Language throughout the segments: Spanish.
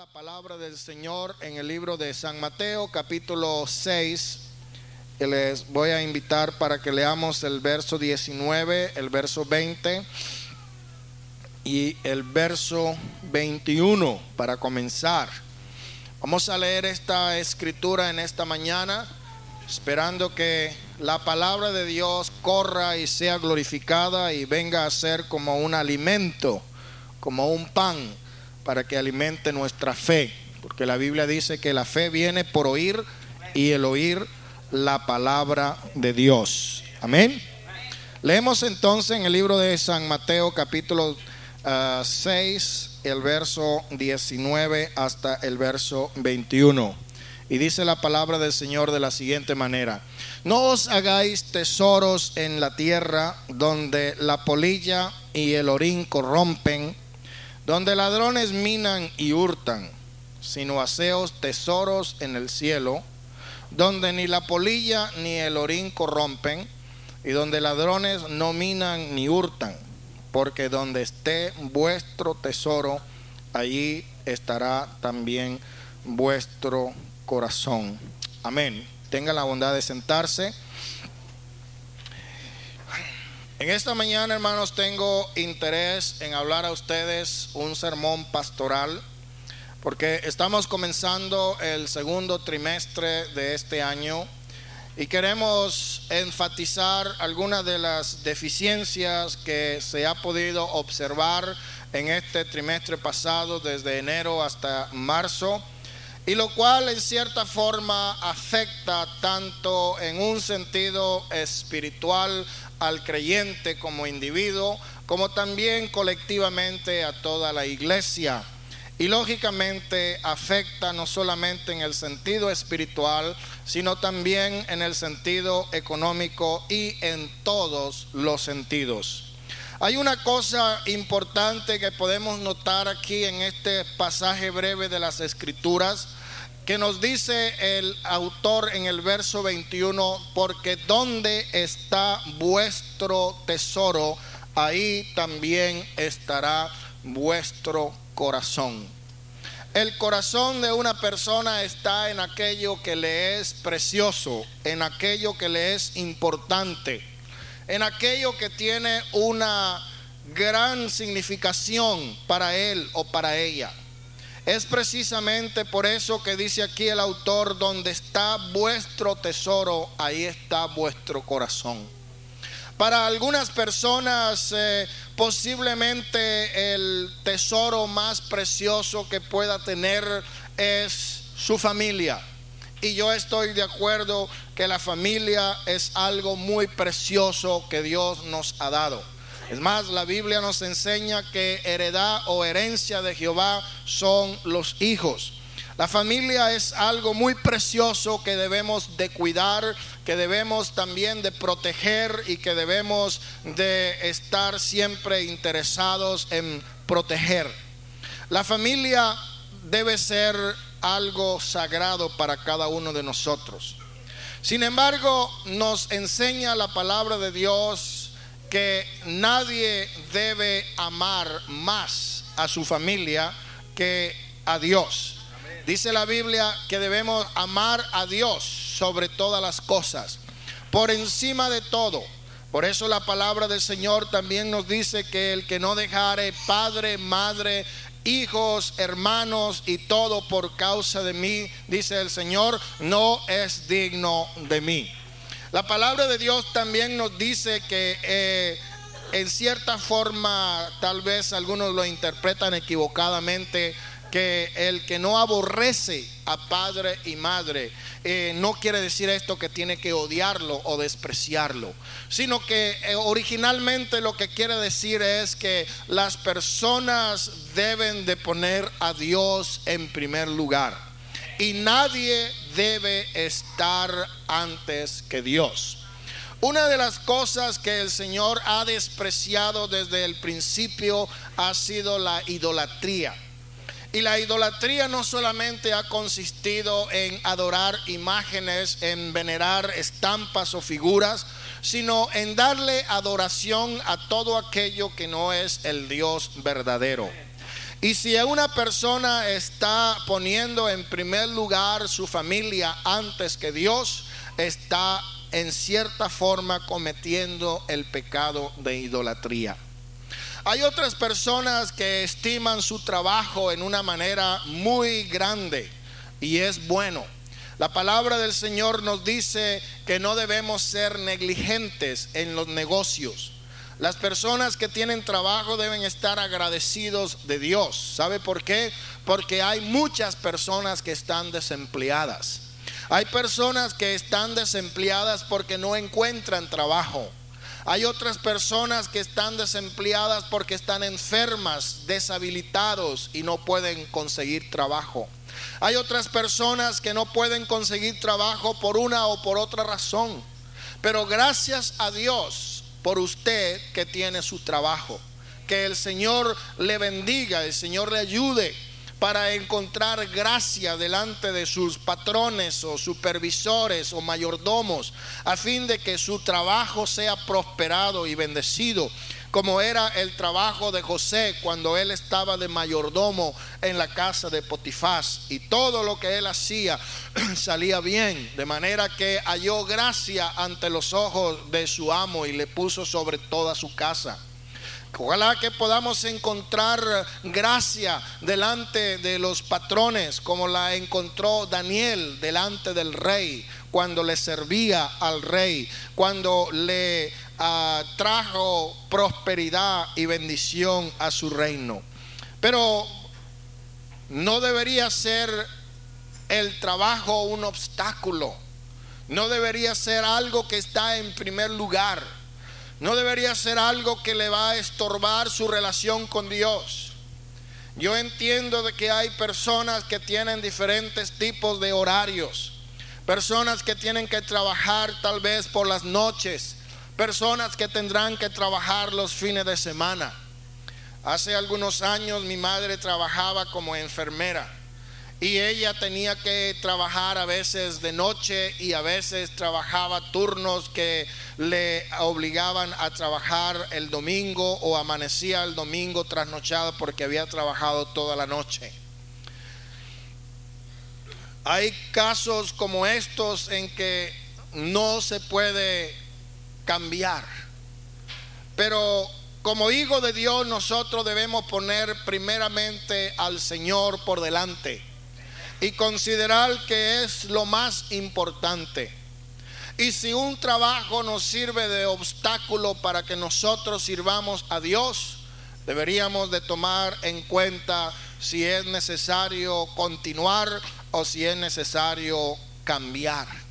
la palabra del Señor en el libro de San Mateo capítulo 6. Y les voy a invitar para que leamos el verso 19, el verso 20 y el verso 21 para comenzar. Vamos a leer esta escritura en esta mañana, esperando que la palabra de Dios corra y sea glorificada y venga a ser como un alimento, como un pan para que alimente nuestra fe, porque la Biblia dice que la fe viene por oír y el oír la palabra de Dios. Amén. Leemos entonces en el libro de San Mateo capítulo 6, ah, el verso 19 hasta el verso 21. Y dice la palabra del Señor de la siguiente manera. No os hagáis tesoros en la tierra donde la polilla y el orín corrompen donde ladrones minan y hurtan, sino aseos tesoros en el cielo, donde ni la polilla ni el orín corrompen, y donde ladrones no minan ni hurtan, porque donde esté vuestro tesoro, allí estará también vuestro corazón. Amén. Tenga la bondad de sentarse. En esta mañana, hermanos, tengo interés en hablar a ustedes un sermón pastoral, porque estamos comenzando el segundo trimestre de este año y queremos enfatizar algunas de las deficiencias que se ha podido observar en este trimestre pasado, desde enero hasta marzo, y lo cual en cierta forma afecta tanto en un sentido espiritual al creyente como individuo, como también colectivamente a toda la iglesia. Y lógicamente afecta no solamente en el sentido espiritual, sino también en el sentido económico y en todos los sentidos. Hay una cosa importante que podemos notar aquí en este pasaje breve de las escrituras que nos dice el autor en el verso 21, porque donde está vuestro tesoro, ahí también estará vuestro corazón. El corazón de una persona está en aquello que le es precioso, en aquello que le es importante, en aquello que tiene una gran significación para él o para ella. Es precisamente por eso que dice aquí el autor, donde está vuestro tesoro, ahí está vuestro corazón. Para algunas personas eh, posiblemente el tesoro más precioso que pueda tener es su familia. Y yo estoy de acuerdo que la familia es algo muy precioso que Dios nos ha dado. Es más, la Biblia nos enseña que heredad o herencia de Jehová son los hijos. La familia es algo muy precioso que debemos de cuidar, que debemos también de proteger y que debemos de estar siempre interesados en proteger. La familia debe ser algo sagrado para cada uno de nosotros. Sin embargo, nos enseña la palabra de Dios que nadie debe amar más a su familia que a Dios. Dice la Biblia que debemos amar a Dios sobre todas las cosas, por encima de todo. Por eso la palabra del Señor también nos dice que el que no dejare padre, madre, hijos, hermanos y todo por causa de mí, dice el Señor, no es digno de mí. La palabra de Dios también nos dice que eh, en cierta forma, tal vez algunos lo interpretan equivocadamente, que el que no aborrece a padre y madre eh, no quiere decir esto que tiene que odiarlo o despreciarlo, sino que eh, originalmente lo que quiere decir es que las personas deben de poner a Dios en primer lugar y nadie debe estar antes que Dios. Una de las cosas que el Señor ha despreciado desde el principio ha sido la idolatría. Y la idolatría no solamente ha consistido en adorar imágenes, en venerar estampas o figuras, sino en darle adoración a todo aquello que no es el Dios verdadero. Y si una persona está poniendo en primer lugar su familia antes que Dios, está en cierta forma cometiendo el pecado de idolatría. Hay otras personas que estiman su trabajo en una manera muy grande y es bueno. La palabra del Señor nos dice que no debemos ser negligentes en los negocios. Las personas que tienen trabajo deben estar agradecidos de Dios. ¿Sabe por qué? Porque hay muchas personas que están desempleadas. Hay personas que están desempleadas porque no encuentran trabajo. Hay otras personas que están desempleadas porque están enfermas, deshabilitados y no pueden conseguir trabajo. Hay otras personas que no pueden conseguir trabajo por una o por otra razón. Pero gracias a Dios por usted que tiene su trabajo. Que el Señor le bendiga, el Señor le ayude para encontrar gracia delante de sus patrones o supervisores o mayordomos, a fin de que su trabajo sea prosperado y bendecido, como era el trabajo de José cuando él estaba de mayordomo en la casa de Potifás. Y todo lo que él hacía salía bien, de manera que halló gracia ante los ojos de su amo y le puso sobre toda su casa. Ojalá que podamos encontrar gracia delante de los patrones, como la encontró Daniel delante del rey, cuando le servía al rey, cuando le ah, trajo prosperidad y bendición a su reino. Pero no debería ser el trabajo un obstáculo, no debería ser algo que está en primer lugar no debería ser algo que le va a estorbar su relación con Dios. Yo entiendo de que hay personas que tienen diferentes tipos de horarios, personas que tienen que trabajar tal vez por las noches, personas que tendrán que trabajar los fines de semana. Hace algunos años mi madre trabajaba como enfermera y ella tenía que trabajar a veces de noche y a veces trabajaba turnos que le obligaban a trabajar el domingo o amanecía el domingo trasnochado porque había trabajado toda la noche. Hay casos como estos en que no se puede cambiar, pero como hijo de Dios nosotros debemos poner primeramente al Señor por delante y considerar que es lo más importante. Y si un trabajo nos sirve de obstáculo para que nosotros sirvamos a Dios, deberíamos de tomar en cuenta si es necesario continuar o si es necesario cambiar.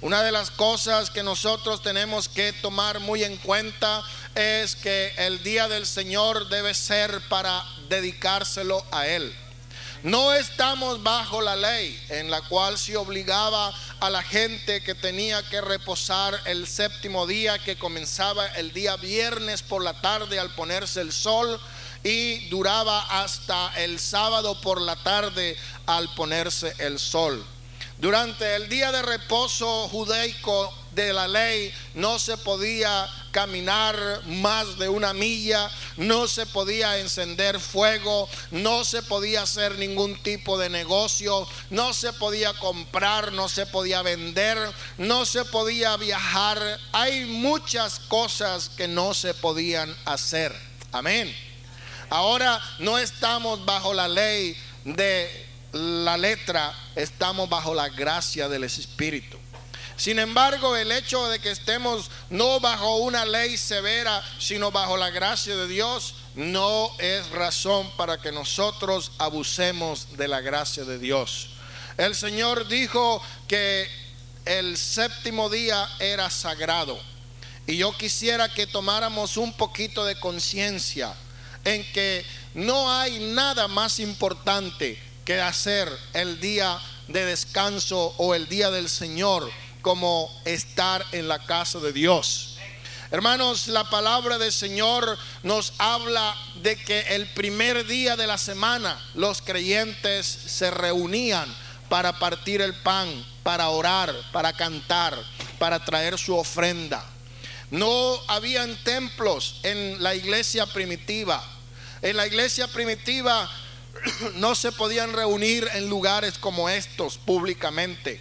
Una de las cosas que nosotros tenemos que tomar muy en cuenta es que el día del Señor debe ser para dedicárselo a Él. No estamos bajo la ley en la cual se obligaba a la gente que tenía que reposar el séptimo día que comenzaba el día viernes por la tarde al ponerse el sol y duraba hasta el sábado por la tarde al ponerse el sol. Durante el día de reposo judaico de la ley no se podía caminar más de una milla, no se podía encender fuego, no se podía hacer ningún tipo de negocio, no se podía comprar, no se podía vender, no se podía viajar. Hay muchas cosas que no se podían hacer. Amén. Ahora no estamos bajo la ley de la letra, estamos bajo la gracia del Espíritu. Sin embargo, el hecho de que estemos no bajo una ley severa, sino bajo la gracia de Dios, no es razón para que nosotros abusemos de la gracia de Dios. El Señor dijo que el séptimo día era sagrado. Y yo quisiera que tomáramos un poquito de conciencia en que no hay nada más importante que hacer el día de descanso o el día del Señor como estar en la casa de Dios. Hermanos, la palabra del Señor nos habla de que el primer día de la semana los creyentes se reunían para partir el pan, para orar, para cantar, para traer su ofrenda. No habían templos en la iglesia primitiva. En la iglesia primitiva no se podían reunir en lugares como estos públicamente.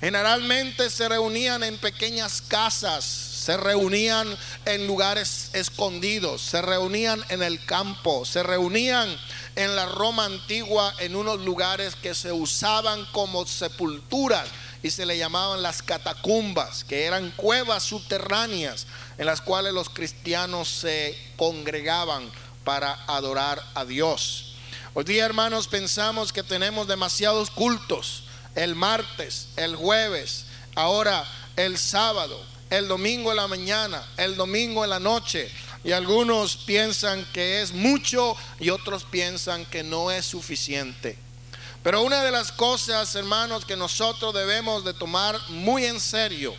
Generalmente se reunían en pequeñas casas, se reunían en lugares escondidos, se reunían en el campo, se reunían en la Roma antigua en unos lugares que se usaban como sepulturas y se le llamaban las catacumbas, que eran cuevas subterráneas en las cuales los cristianos se congregaban para adorar a Dios. Hoy día, hermanos, pensamos que tenemos demasiados cultos, el martes, el jueves, ahora el sábado, el domingo en la mañana, el domingo en la noche. Y algunos piensan que es mucho y otros piensan que no es suficiente. Pero una de las cosas, hermanos, que nosotros debemos de tomar muy en serio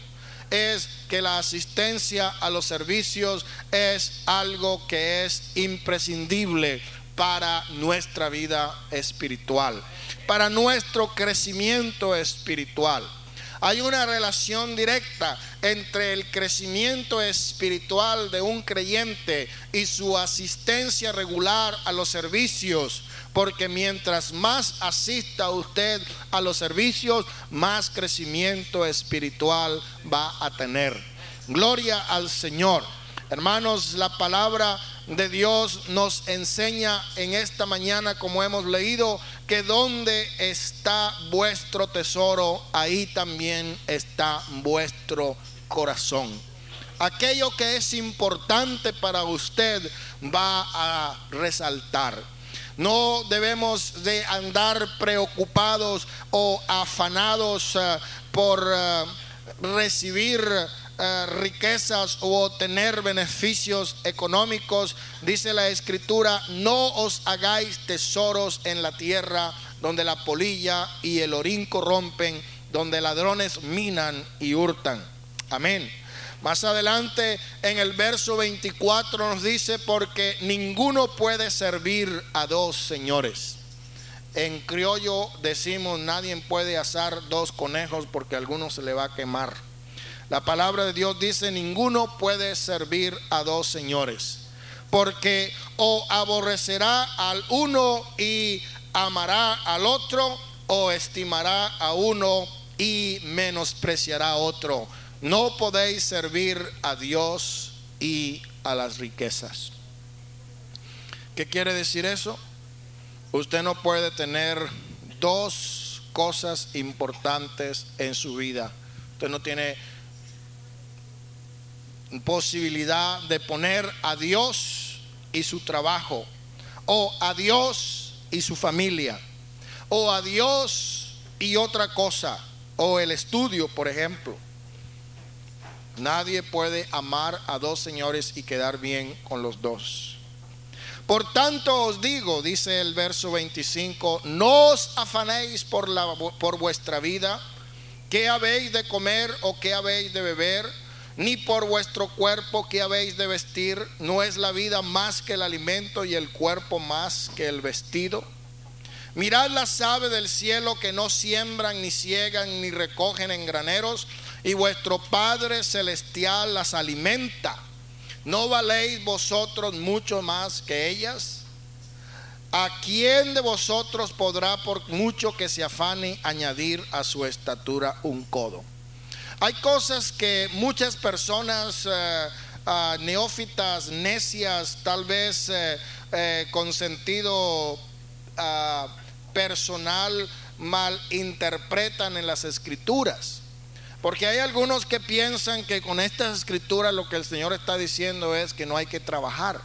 es que la asistencia a los servicios es algo que es imprescindible para nuestra vida espiritual, para nuestro crecimiento espiritual. Hay una relación directa entre el crecimiento espiritual de un creyente y su asistencia regular a los servicios porque mientras más asista usted a los servicios, más crecimiento espiritual va a tener. Gloria al Señor. Hermanos, la palabra de Dios nos enseña en esta mañana, como hemos leído, que donde está vuestro tesoro, ahí también está vuestro corazón. Aquello que es importante para usted va a resaltar. No debemos de andar preocupados o afanados eh, por eh, recibir eh, riquezas o tener beneficios económicos. Dice la escritura, no os hagáis tesoros en la tierra donde la polilla y el orín corrompen, donde ladrones minan y hurtan. Amén. Más adelante en el verso 24 nos dice, porque ninguno puede servir a dos señores. En criollo decimos, nadie puede asar dos conejos porque alguno se le va a quemar. La palabra de Dios dice, ninguno puede servir a dos señores, porque o aborrecerá al uno y amará al otro, o estimará a uno y menospreciará a otro no podéis servir a Dios y a las riquezas. ¿Qué quiere decir eso? Usted no puede tener dos cosas importantes en su vida. Usted no tiene posibilidad de poner a Dios y su trabajo, o a Dios y su familia, o a Dios y otra cosa, o el estudio, por ejemplo. Nadie puede amar a dos señores y quedar bien con los dos. Por tanto os digo, dice el verso 25, no os afanéis por, la, por vuestra vida, qué habéis de comer o qué habéis de beber, ni por vuestro cuerpo qué habéis de vestir, no es la vida más que el alimento y el cuerpo más que el vestido. Mirad las aves del cielo que no siembran, ni ciegan, ni recogen en graneros, y vuestro Padre Celestial las alimenta. ¿No valéis vosotros mucho más que ellas? ¿A quién de vosotros podrá, por mucho que se afane, añadir a su estatura un codo? Hay cosas que muchas personas ah, neófitas, necias, tal vez eh, eh, con sentido ah, personal, malinterpretan en las escrituras. Porque hay algunos que piensan que con estas escrituras lo que el Señor está diciendo es que no hay que trabajar.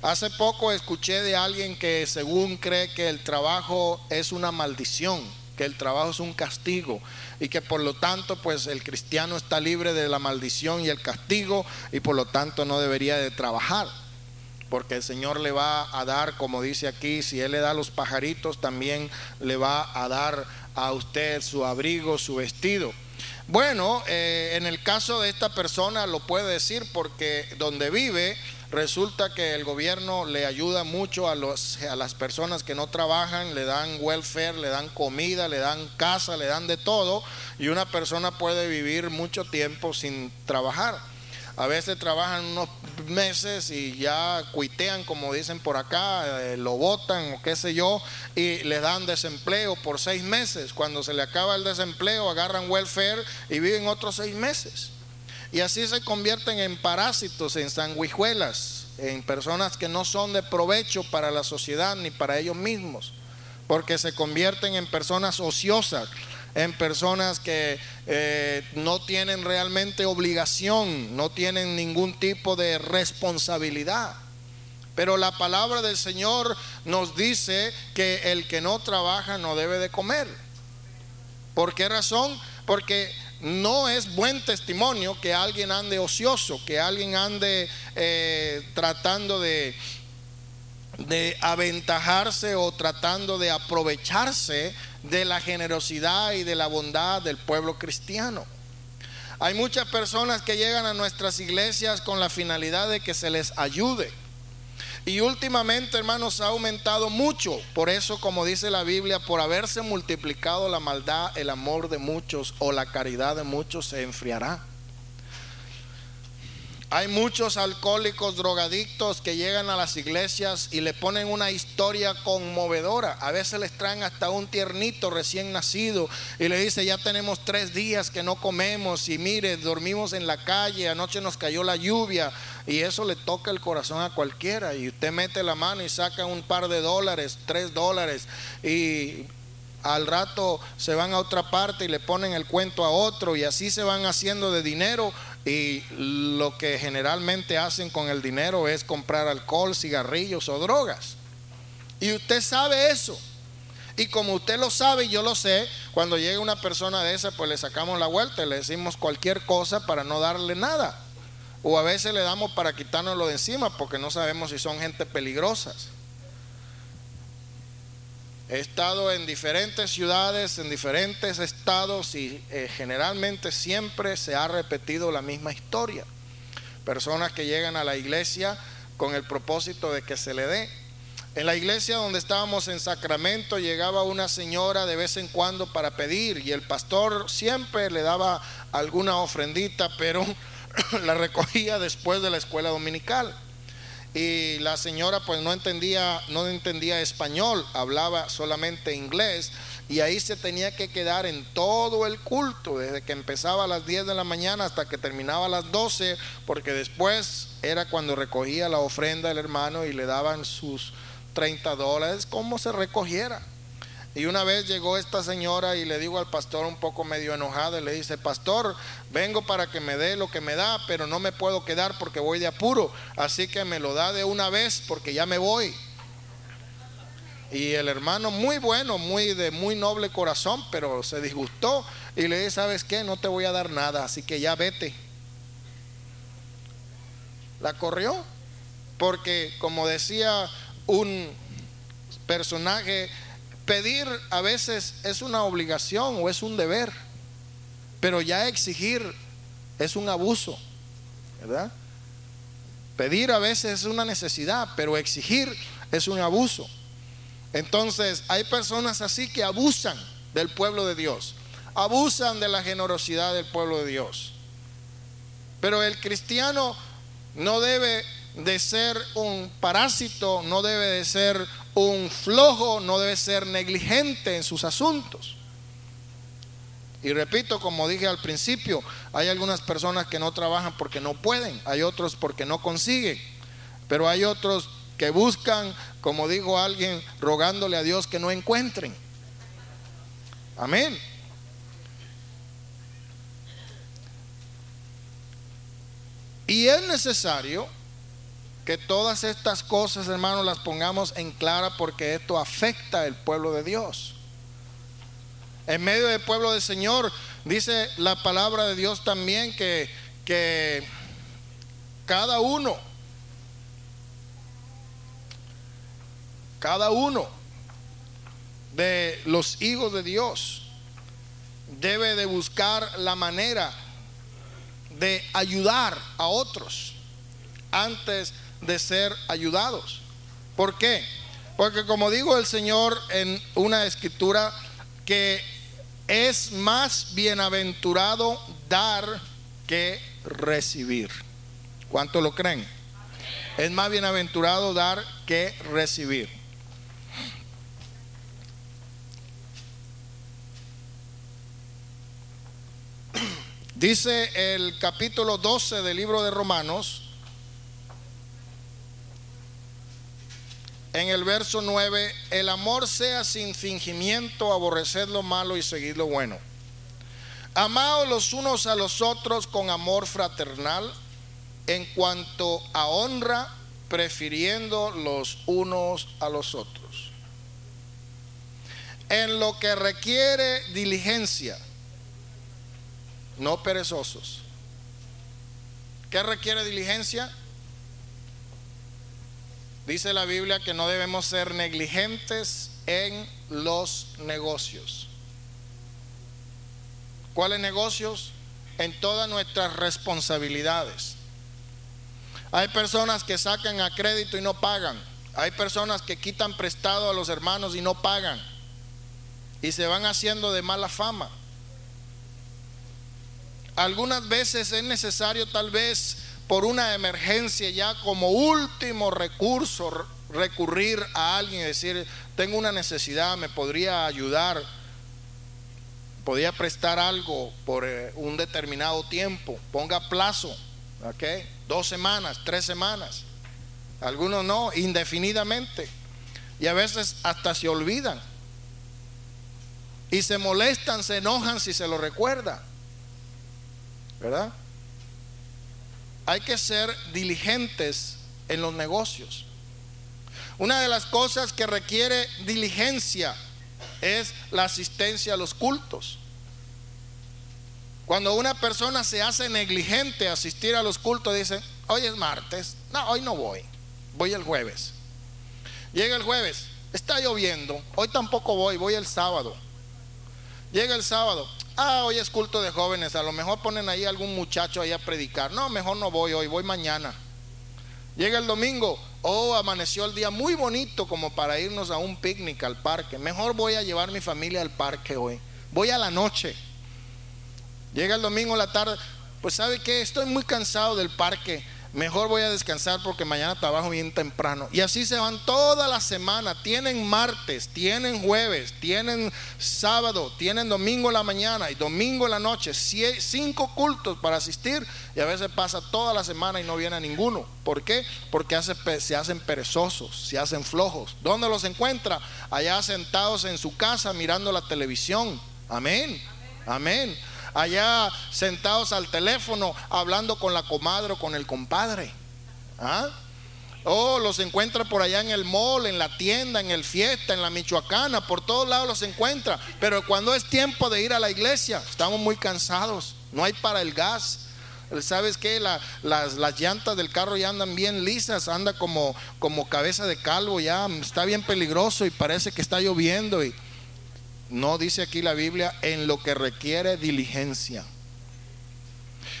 Hace poco escuché de alguien que según cree que el trabajo es una maldición, que el trabajo es un castigo y que por lo tanto pues el cristiano está libre de la maldición y el castigo y por lo tanto no debería de trabajar. Porque el Señor le va a dar, como dice aquí, si Él le da a los pajaritos, también le va a dar a usted su abrigo, su vestido. Bueno, eh, en el caso de esta persona lo puede decir porque donde vive resulta que el gobierno le ayuda mucho a, los, a las personas que no trabajan, le dan welfare, le dan comida, le dan casa, le dan de todo y una persona puede vivir mucho tiempo sin trabajar. a veces trabajan unos meses y ya cuitean, como dicen por acá, eh, lo votan o qué sé yo, y le dan desempleo por seis meses. Cuando se le acaba el desempleo, agarran welfare y viven otros seis meses. Y así se convierten en parásitos, en sanguijuelas, en personas que no son de provecho para la sociedad ni para ellos mismos, porque se convierten en personas ociosas en personas que eh, no tienen realmente obligación, no tienen ningún tipo de responsabilidad. Pero la palabra del Señor nos dice que el que no trabaja no debe de comer. ¿Por qué razón? Porque no es buen testimonio que alguien ande ocioso, que alguien ande eh, tratando de, de aventajarse o tratando de aprovecharse de la generosidad y de la bondad del pueblo cristiano. Hay muchas personas que llegan a nuestras iglesias con la finalidad de que se les ayude. Y últimamente, hermanos, ha aumentado mucho. Por eso, como dice la Biblia, por haberse multiplicado la maldad, el amor de muchos o la caridad de muchos se enfriará. Hay muchos alcohólicos, drogadictos que llegan a las iglesias y le ponen una historia conmovedora. A veces les traen hasta un tiernito recién nacido y le dice, ya tenemos tres días que no comemos y mire, dormimos en la calle, anoche nos cayó la lluvia y eso le toca el corazón a cualquiera. Y usted mete la mano y saca un par de dólares, tres dólares y al rato se van a otra parte y le ponen el cuento a otro y así se van haciendo de dinero y lo que generalmente hacen con el dinero es comprar alcohol, cigarrillos o drogas. Y usted sabe eso. Y como usted lo sabe y yo lo sé, cuando llega una persona de esa, pues le sacamos la vuelta y le decimos cualquier cosa para no darle nada. O a veces le damos para quitárnoslo de encima porque no sabemos si son gente peligrosas. He estado en diferentes ciudades, en diferentes estados y eh, generalmente siempre se ha repetido la misma historia. Personas que llegan a la iglesia con el propósito de que se le dé. En la iglesia donde estábamos en Sacramento llegaba una señora de vez en cuando para pedir y el pastor siempre le daba alguna ofrendita, pero la recogía después de la escuela dominical y la señora pues no entendía, no entendía español, hablaba solamente inglés y ahí se tenía que quedar en todo el culto, desde que empezaba a las 10 de la mañana hasta que terminaba a las 12, porque después era cuando recogía la ofrenda el hermano y le daban sus 30 dólares, como se recogiera. Y una vez llegó esta señora y le digo al pastor un poco medio enojado y le dice, pastor, vengo para que me dé lo que me da, pero no me puedo quedar porque voy de apuro, así que me lo da de una vez porque ya me voy. Y el hermano muy bueno, muy de muy noble corazón, pero se disgustó y le dice, ¿sabes qué? No te voy a dar nada, así que ya vete. La corrió porque como decía un personaje Pedir a veces es una obligación o es un deber, pero ya exigir es un abuso, ¿verdad? Pedir a veces es una necesidad, pero exigir es un abuso. Entonces, hay personas así que abusan del pueblo de Dios, abusan de la generosidad del pueblo de Dios. Pero el cristiano no debe de ser un parásito, no debe de ser un flojo, no debe ser negligente en sus asuntos. Y repito, como dije al principio, hay algunas personas que no trabajan porque no pueden, hay otros porque no consiguen, pero hay otros que buscan, como dijo alguien, rogándole a Dios que no encuentren. Amén. Y es necesario que todas estas cosas, hermanos, las pongamos en clara porque esto afecta al pueblo de Dios. En medio del pueblo del Señor, dice la palabra de Dios también que, que cada uno, cada uno de los hijos de Dios debe de buscar la manera de ayudar a otros antes de ser ayudados. ¿Por qué? Porque como digo el Señor en una escritura, que es más bienaventurado dar que recibir. ¿Cuánto lo creen? Es más bienaventurado dar que recibir. Dice el capítulo 12 del libro de Romanos, en el verso 9, el amor sea sin fingimiento, aborreced lo malo y seguid lo bueno. Amaos los unos a los otros con amor fraternal, en cuanto a honra, prefiriendo los unos a los otros. En lo que requiere diligencia no perezosos. ¿Qué requiere diligencia? Dice la Biblia que no debemos ser negligentes en los negocios. ¿Cuáles negocios? En todas nuestras responsabilidades. Hay personas que sacan a crédito y no pagan. Hay personas que quitan prestado a los hermanos y no pagan. Y se van haciendo de mala fama. Algunas veces es necesario tal vez por una emergencia ya como último recurso recurrir a alguien y decir, tengo una necesidad, me podría ayudar, podría prestar algo por eh, un determinado tiempo, ponga plazo, ¿ok? Dos semanas, tres semanas, algunos no, indefinidamente, y a veces hasta se olvidan, y se molestan, se enojan si se lo recuerda. ¿verdad? Hay que ser diligentes en los negocios. Una de las cosas que requiere diligencia es la asistencia a los cultos. Cuando una persona se hace negligente a asistir a los cultos, dice, hoy es martes, no, hoy no voy, voy el jueves. Llega el jueves, está lloviendo, hoy tampoco voy, voy el sábado. Llega el sábado, Ah, hoy es culto de jóvenes, a lo mejor ponen ahí algún muchacho ahí a predicar. No, mejor no voy hoy, voy mañana. Llega el domingo, oh, amaneció el día muy bonito como para irnos a un picnic al parque. Mejor voy a llevar mi familia al parque hoy. Voy a la noche. Llega el domingo la tarde, pues sabe que estoy muy cansado del parque mejor voy a descansar porque mañana trabajo bien temprano. Y así se van toda la semana. Tienen martes, tienen jueves, tienen sábado, tienen domingo en la mañana y domingo en la noche. Cinco cultos para asistir y a veces pasa toda la semana y no viene ninguno. ¿Por qué? Porque se hacen perezosos, se hacen flojos. ¿Dónde los encuentra? Allá sentados en su casa mirando la televisión. Amén. Amén allá sentados al teléfono hablando con la comadre o con el compadre. ¿Ah? Oh, los encuentra por allá en el mall, en la tienda, en el fiesta, en la Michoacana, por todos lados los encuentra. Pero cuando es tiempo de ir a la iglesia, estamos muy cansados, no hay para el gas. ¿Sabes qué? las, las, llantas del carro ya andan bien lisas, anda como, como cabeza de calvo, ya está bien peligroso y parece que está lloviendo. No dice aquí la Biblia en lo que requiere diligencia.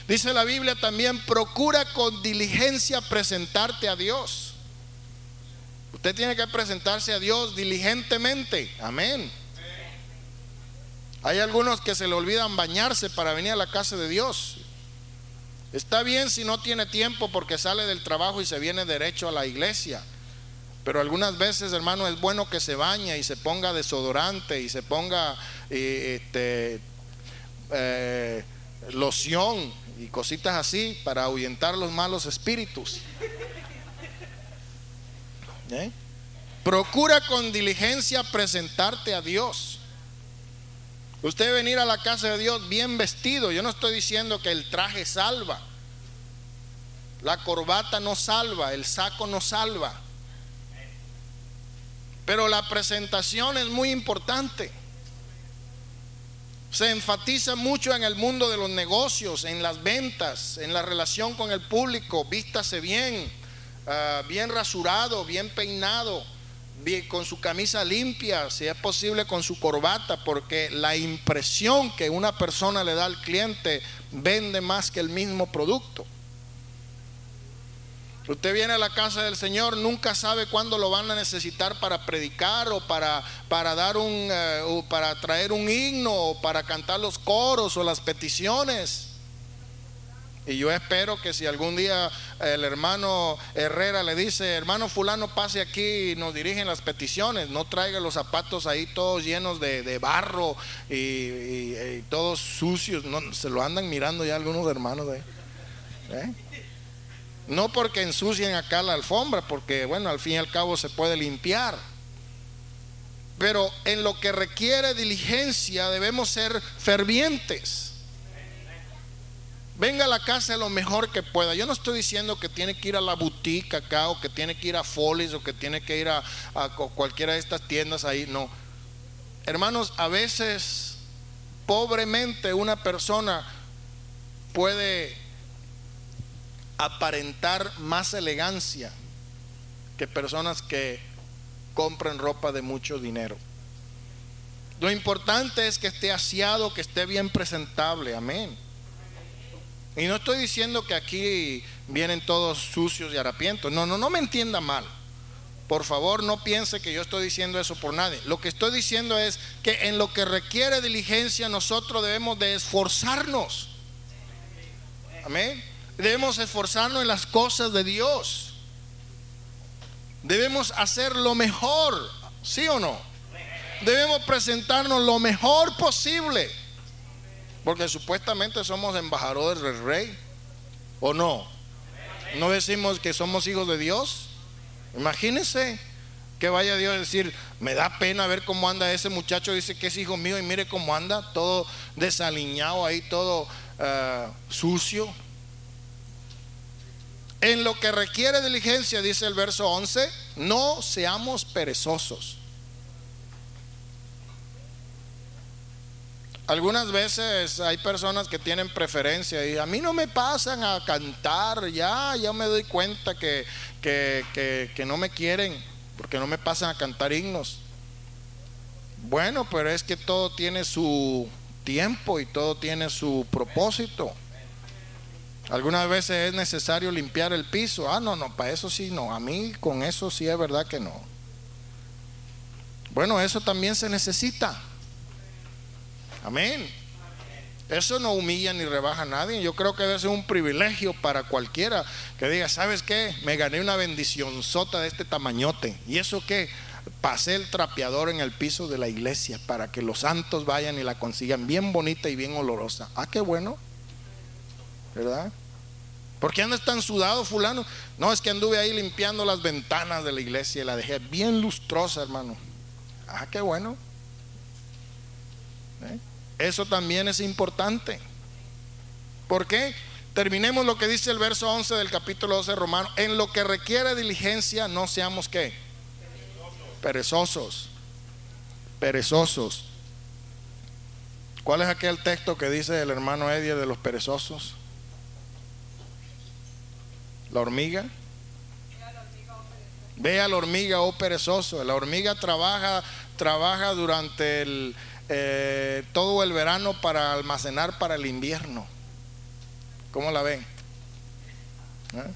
Dice la Biblia también, procura con diligencia presentarte a Dios. Usted tiene que presentarse a Dios diligentemente. Amén. Hay algunos que se le olvidan bañarse para venir a la casa de Dios. Está bien si no tiene tiempo porque sale del trabajo y se viene derecho a la iglesia. Pero algunas veces, hermano, es bueno que se bañe y se ponga desodorante y se ponga eh, este, eh, loción y cositas así para ahuyentar los malos espíritus. ¿Eh? Procura con diligencia presentarte a Dios. Usted venir a la casa de Dios bien vestido. Yo no estoy diciendo que el traje salva. La corbata no salva, el saco no salva. Pero la presentación es muy importante. Se enfatiza mucho en el mundo de los negocios, en las ventas, en la relación con el público. Vístase bien, ah, bien rasurado, bien peinado, bien, con su camisa limpia, si es posible con su corbata, porque la impresión que una persona le da al cliente vende más que el mismo producto. Usted viene a la casa del Señor, nunca sabe cuándo lo van a necesitar para predicar o para, para dar un eh, o para traer un himno o para cantar los coros o las peticiones. Y yo espero que si algún día el hermano Herrera le dice, hermano fulano, pase aquí y nos dirigen las peticiones, no traiga los zapatos ahí todos llenos de, barro y, todos sucios, no, se lo andan mirando ya algunos hermanos de ¿eh? No porque ensucien acá la alfombra, porque bueno, al fin y al cabo se puede limpiar. Pero en lo que requiere diligencia debemos ser fervientes venga a la casa lo mejor que pueda. Yo no estoy diciendo que tiene que ir a la boutique acá o que tiene que ir a Follies o que tiene que ir a, cualquiera de estas tiendas ahí. No. Hermanos, a veces pobremente una persona puede aparentar más elegancia que personas que compren ropa de mucho dinero. Lo importante es que esté aseado, que esté bien presentable. Amén. Y no estoy diciendo que aquí vienen todos sucios y harapientos. No, no, no me entienda mal. Por favor, no piense que yo estoy diciendo eso por nadie. Lo que estoy diciendo es que en lo que requiere diligencia nosotros debemos de esforzarnos. Amén. Debemos esforzarnos en las cosas de Dios. Debemos hacer lo mejor, ¿sí o no? Debemos presentarnos lo mejor posible. Porque supuestamente somos embajadores del rey. ¿O no? ¿No decimos que somos hijos de Dios? Imagínense que vaya Dios a decir, me da pena ver cómo anda ese muchacho, dice que es hijo mío y mire cómo anda, todo desaliñado ahí, todo eh, sucio. En lo que requiere diligencia, dice el verso 11, no seamos perezosos. Algunas veces hay personas que tienen preferencia y a mí no me pasan a cantar, ya, ya me doy cuenta que, que, no me quieren porque no me pasan a cantar himnos. Bueno, pero es que todo tiene su tiempo y todo tiene su propósito. Algunas veces es necesario limpiar el piso. Ah, no, no, para eso sí no. A mí con eso sí es verdad que no. Bueno, eso también se necesita. Amén. Eso no humilla ni rebaja a nadie. Yo creo que debe ser un privilegio para cualquiera que diga, ¿sabes qué? Me gané una bendición sota de este tamañote. ¿Y eso qué? Pasé el trapeador en el piso de la iglesia para que los santos vayan y la consigan bien bonita y bien olorosa. Ah, qué bueno. ¿Verdad? ¿Por qué andas tan sudado, fulano? No, es que anduve ahí limpiando las ventanas de la iglesia y la dejé bien lustrosa, hermano. Ah, qué bueno. ¿Eh? Eso también es importante. ¿Por qué? Terminemos lo que dice el verso 11 del capítulo 12 romano. En lo que requiere diligencia, no seamos qué? Perezosos. Perezosos. ¿Cuál es aquel texto que dice el hermano Eddie de los perezosos? La hormiga. Ve a la hormiga, oh perezoso. La hormiga trabaja, trabaja durante eh, todo el verano para almacenar para el invierno. ¿Cómo la ven? ¿Eh?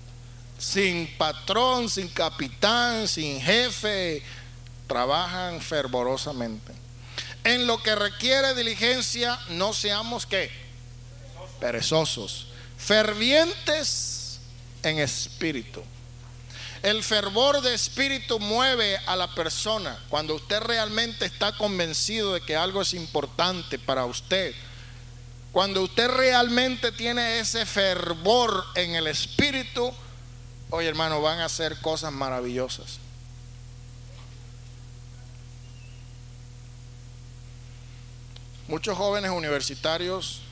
Sin patrón, sin capitán, sin jefe, trabajan fervorosamente. En lo que requiere diligencia, no seamos que perezosos, fervientes en espíritu. El fervor de espíritu mueve a la persona. Cuando usted realmente está convencido de que algo es importante para usted, cuando usted realmente tiene ese fervor en el espíritu, oye hermano, van a hacer cosas maravillosas. Muchos jóvenes universitarios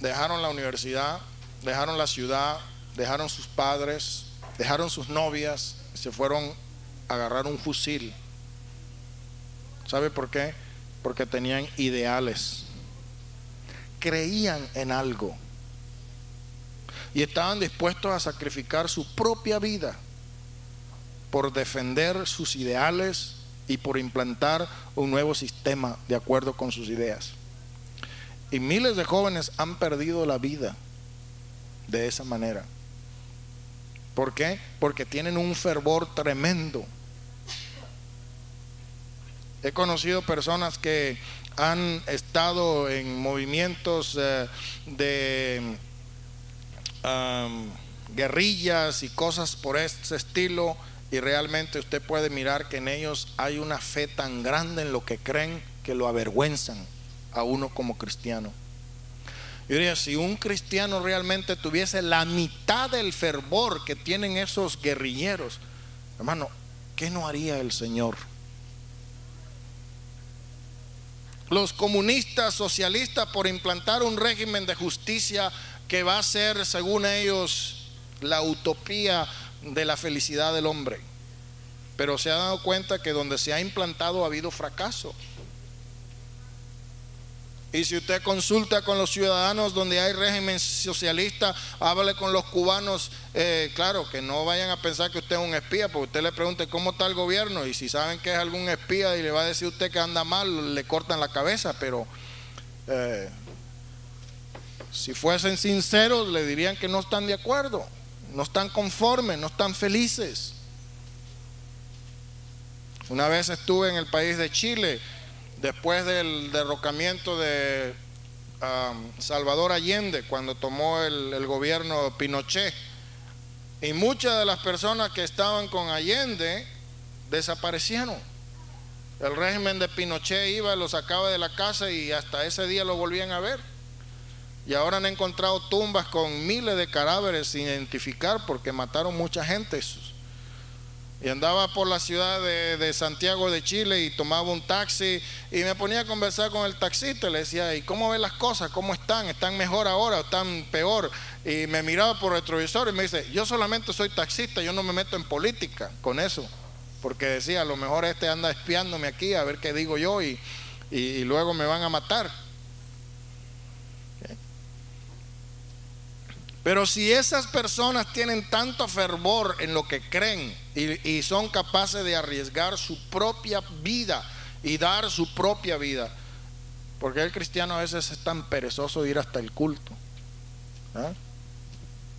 dejaron la universidad, dejaron la ciudad, dejaron sus padres, dejaron sus novias, se fueron a agarrar un fusil. ¿Sabe por qué? Porque tenían ideales. Creían en algo. Y estaban dispuestos a sacrificar su propia vida por defender sus ideales y por implantar un nuevo sistema de acuerdo con sus ideas. Y miles de jóvenes han perdido la vida de esa manera. ¿Por qué? Porque tienen un fervor tremendo. He conocido personas que han estado en movimientos eh, de guerrillas y cosas por este estilo y realmente usted puede mirar que en ellos hay una fe tan grande en lo que creen que lo avergüenzan a uno como cristiano. Yo diría, si un cristiano realmente tuviese la mitad del fervor que tienen esos guerrilleros, hermano, ¿qué no haría el Señor? Los comunistas, socialistas, por implantar un régimen de justicia que va a ser, según ellos, la utopía de la felicidad del hombre. Pero se ha dado cuenta que donde se ha implantado ha habido fracaso. Y si usted consulta con los ciudadanos donde hay régimen socialista, hable con los cubanos, eh, claro, que no vayan a pensar que usted es un espía, porque usted le pregunte cómo está el gobierno y si saben que es algún espía y le va a decir usted que anda mal, le cortan la cabeza, pero eh, si fuesen sinceros le dirían que no están de acuerdo, no están conformes, no están felices. Una vez estuve en el país de Chile, después del derrocamiento de Salvador Allende, cuando tomó el, gobierno Pinochet, y muchas de las personas que estaban con Allende desaparecieron. El régimen de Pinochet iba, lo sacaba de la casa y hasta ese día lo volvían a ver. Y ahora han encontrado tumbas con miles de cadáveres sin identificar porque mataron mucha gente. Y andaba por la ciudad de, Santiago de Chile y tomaba un taxi y me ponía a conversar con el taxista. Le decía, ¿y cómo ven las cosas? ¿Cómo están? ¿Están mejor ahora o están peor? Y me miraba por retrovisor y me dice, yo solamente soy taxista, yo no me meto en política con eso. Porque decía, a lo mejor este anda espiándome aquí a ver qué digo yo y, y luego me van a matar. Pero si esas personas tienen tanto fervor en lo que creen y, son capaces de arriesgar su propia vida y dar su propia vida, porque el cristiano a veces es tan perezoso de ir hasta el culto. ¿eh?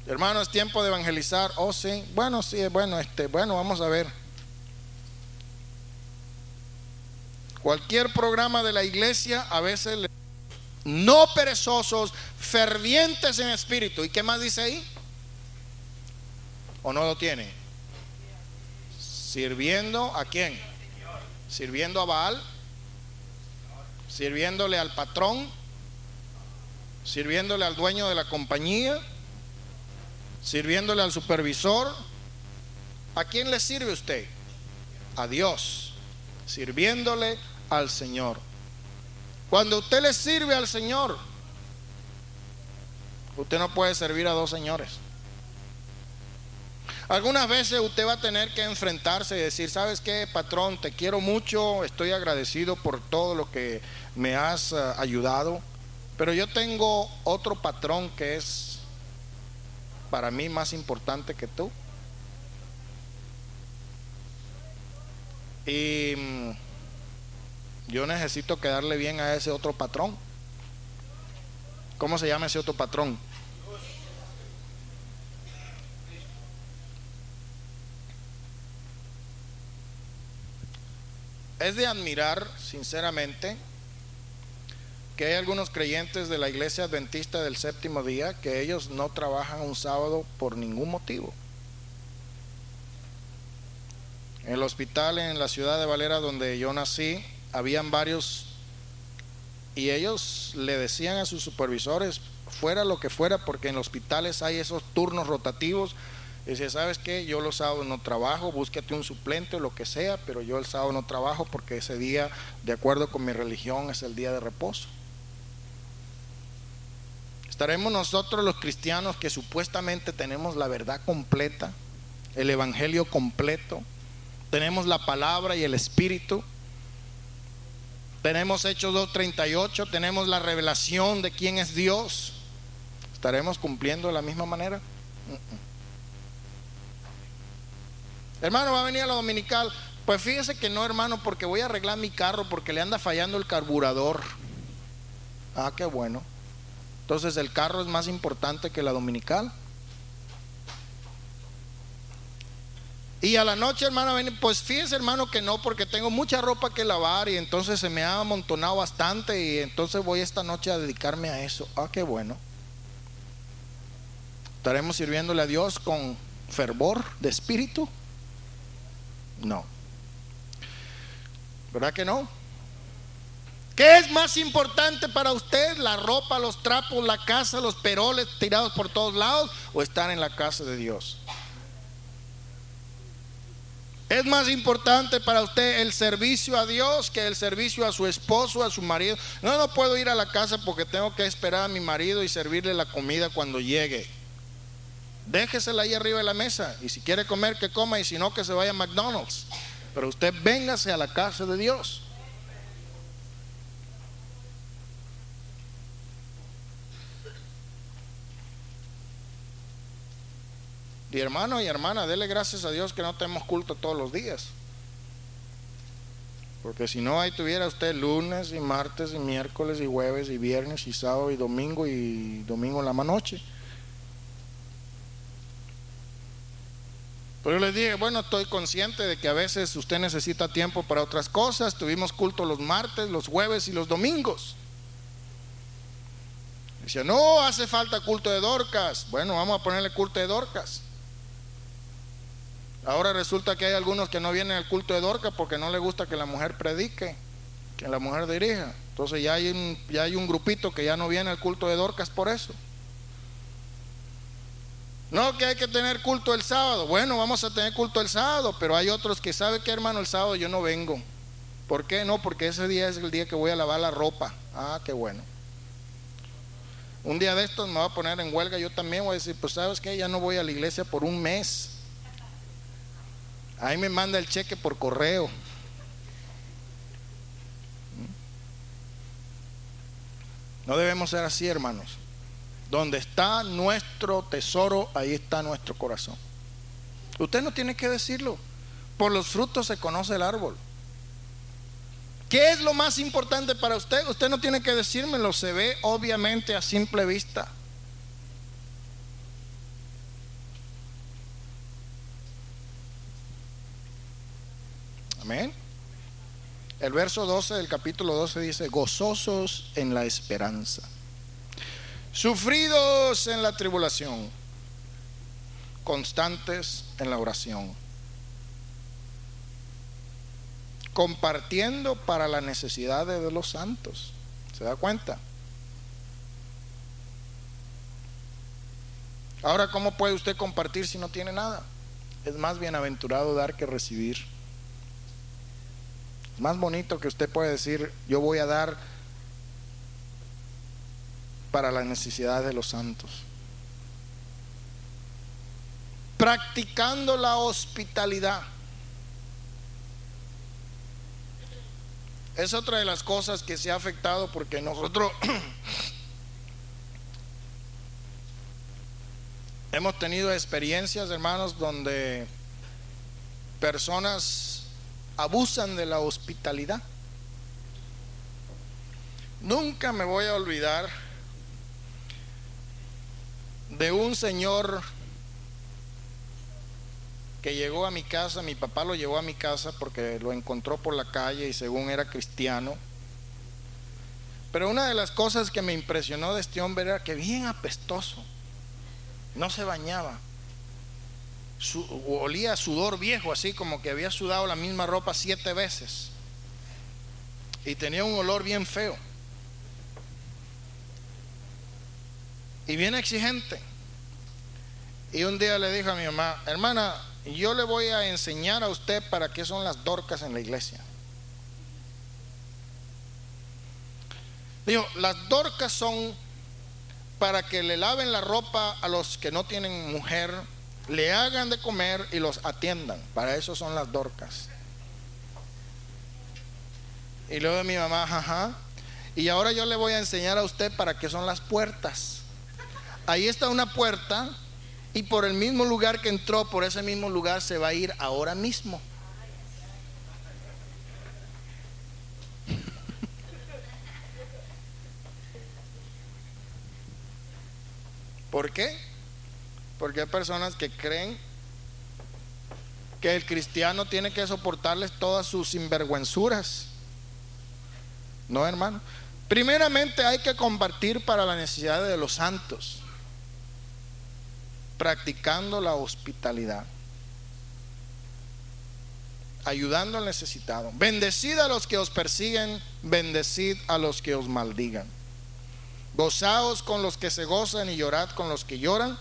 Hermano, es tiempo de evangelizar. Oh, sí. Bueno, sí, bueno, este, bueno, vamos a ver. Cualquier programa de la iglesia a veces no perezosos, fervientes en espíritu. ¿Y qué más dice ahí? ¿O no lo tiene? Sirviendo a quién? Sirviendo a Baal, sirviéndole al patrón, sirviéndole al dueño de la compañía, sirviéndole al supervisor. ¿A quién le sirve usted? A Dios, sirviéndole al Señor. Cuando usted le sirve al Señor, usted no puede servir a dos señores. Algunas veces usted va a tener que enfrentarse y decir, ¿sabes qué, patrón? Te quiero mucho, estoy agradecido por todo lo que me has eh, ayudado, pero yo tengo otro patrón que es para mí más importante que tú. Y mm, yo necesito quedarle bien a ese otro patrón. ¿Cómo se llama ese otro patrón? Es de admirar, sinceramente, que hay algunos creyentes de la iglesia adventista del séptimo día que ellos no trabajan un sábado por ningún motivo. En el hospital en la ciudad de Valera donde yo nací, habían varios y ellos le decían a sus supervisores, fuera lo que fuera, porque en los hospitales hay esos turnos rotativos. Decía, ¿sabes qué? Yo los sábados no trabajo, búsquete un suplente o lo que sea, pero yo el sábado no trabajo porque ese día, de acuerdo con mi religión, es el día de reposo. ¿Estaremos nosotros los cristianos que supuestamente tenemos la verdad completa, el evangelio completo, tenemos la palabra y el espíritu? Tenemos Hechos 2.38, tenemos la revelación de quién es Dios. ¿Estaremos cumpliendo de la misma manera? Hermano, va a venir a la dominical. Pues fíjese que no, hermano, porque voy a arreglar mi carro porque le anda fallando el carburador. Ah, qué bueno. Entonces el carro es más importante que la dominical. Y a la noche, hermano, pues fíjese, hermano, que no, porque tengo mucha ropa que lavar y entonces se me ha amontonado bastante y entonces voy esta noche a dedicarme a eso. Ah, qué bueno. ¿Estaremos sirviéndole a Dios con fervor de espíritu? No. ¿Verdad que no? ¿Qué es más importante para usted? ¿La ropa, los trapos, la casa, los peroles tirados por todos lados o estar en la casa de Dios? ¿Es más importante para usted el servicio a Dios que el servicio a su esposo, a su marido? No, no puedo ir a la casa porque tengo que esperar a mi marido y servirle la comida cuando llegue. Déjesela ahí arriba de la mesa y si quiere comer que coma y si no que se vaya a McDonald's. Pero usted véngase a la casa de Dios. Y hermano y hermana, dele gracias a Dios que no tenemos culto todos los días. Porque si no, ahí tuviera usted lunes y martes y miércoles y jueves y viernes y sábado y domingo y domingo en la noche. Pero yo les dije, bueno, estoy consciente de que a veces usted necesita tiempo para otras cosas. Tuvimos culto los martes, los jueves y los domingos. Dice, no, hace falta culto de Dorcas. Bueno, vamos a ponerle culto de Dorcas. Ahora resulta que hay algunos que no vienen al culto de Dorcas porque no les gusta que la mujer predique, que la mujer dirija. Entonces ya hay un, ya hay un grupito que ya no viene al culto de Dorcas por eso. No, que hay que tener culto el sábado. Bueno, vamos a tener culto el sábado, pero hay otros que saben que hermano, el sábado yo no vengo. ¿Por qué? No, porque ese día es el día que voy a lavar la ropa. Ah, qué bueno. Un día de estos me voy a poner en huelga, yo también voy a decir, pues sabes que ya no voy a la iglesia por un mes. Ahí me manda el cheque por correo. No debemos ser así, hermanos. Donde está nuestro tesoro, ahí está nuestro corazón. Usted no tiene que decirlo. Por los frutos se conoce el árbol. ¿Qué es lo más importante para usted? Usted no tiene que decírmelo, se ve obviamente a simple vista. Amén. El verso 12 del capítulo 12 dice, gozosos en la esperanza sufridos en la tribulación, constantes en la oración, compartiendo para las necesidades de los santos. ¿Se da cuenta? Ahora, ¿cómo puede usted compartir si no tiene nada? Es más bienaventurado dar que recibir. Más bonito que usted puede decir, yo voy a dar para las necesidades de los santos. Practicando la hospitalidad. Es otra de las cosas que se ha afectado porque nosotros hemos tenido experiencias, hermanos, donde personas abusan de la hospitalidad. Nunca me voy a olvidar de un señor que llegó a mi casa, mi papá lo llevó a mi casa porque lo encontró por la calle y según era cristiano. Pero una de las cosas que me impresionó de este hombre era que bien apestoso, no se bañaba, olía a sudor viejo, así como que había sudado la misma ropa siete veces y tenía un olor bien feo. y bien exigente. Y un día le dijo a mi mamá, hermana, yo le voy a enseñar a usted para qué son las dorcas en la iglesia. Dijo, las dorcas son para que le laven la ropa a los que no tienen mujer, le hagan de comer y los atiendan. Para eso son las dorcas. Y luego mi mamá, ajá. Y ahora yo le voy a enseñar a usted para qué son las puertas ahí está una puerta y por el mismo lugar que entró, por ese mismo lugar se va a ir ahora mismo. ¿Por qué? Porque hay personas que creen que el cristiano tiene que soportarles todas sus sinvergüenzuras. No, hermano. Primeramente hay que compartir para la necesidad de los santos. practicando la hospitalidad, ayudando al necesitado. Bendecid a los que os persiguen, bendecid a los que os maldigan. Gozaos con los que se gozan y llorad con los que lloran.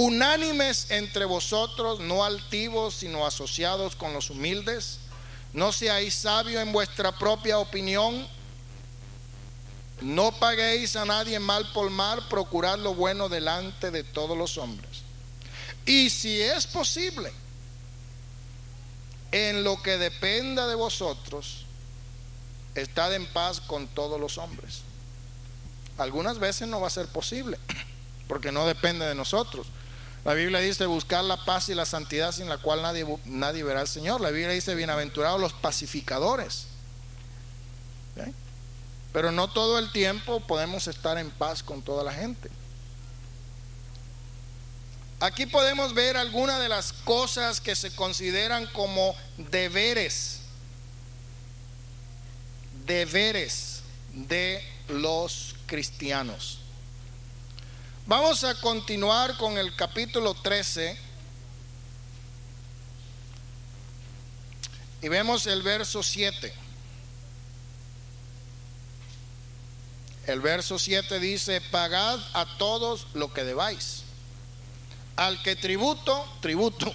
Unánimes entre vosotros, no altivos, sino asociados con los humildes. No seáis sabios en vuestra propia opinión. No paguéis a nadie mal por mal, procurad lo bueno delante de todos los hombres. Y si es posible, en lo que dependa de vosotros, estad en paz con todos los hombres. Algunas veces no va a ser posible, porque no depende de nosotros. La Biblia dice buscar la paz y la santidad sin la cual nadie, nadie verá al Señor. La Biblia dice bienaventurados los pacificadores. Pero no todo el tiempo podemos estar en paz con toda la gente. Aquí podemos ver algunas de las cosas que se consideran como deberes, deberes de los cristianos. Vamos a continuar con el capítulo 13 y vemos el verso 7. El verso 7 dice, pagad a todos lo que debáis al que tributo, tributo.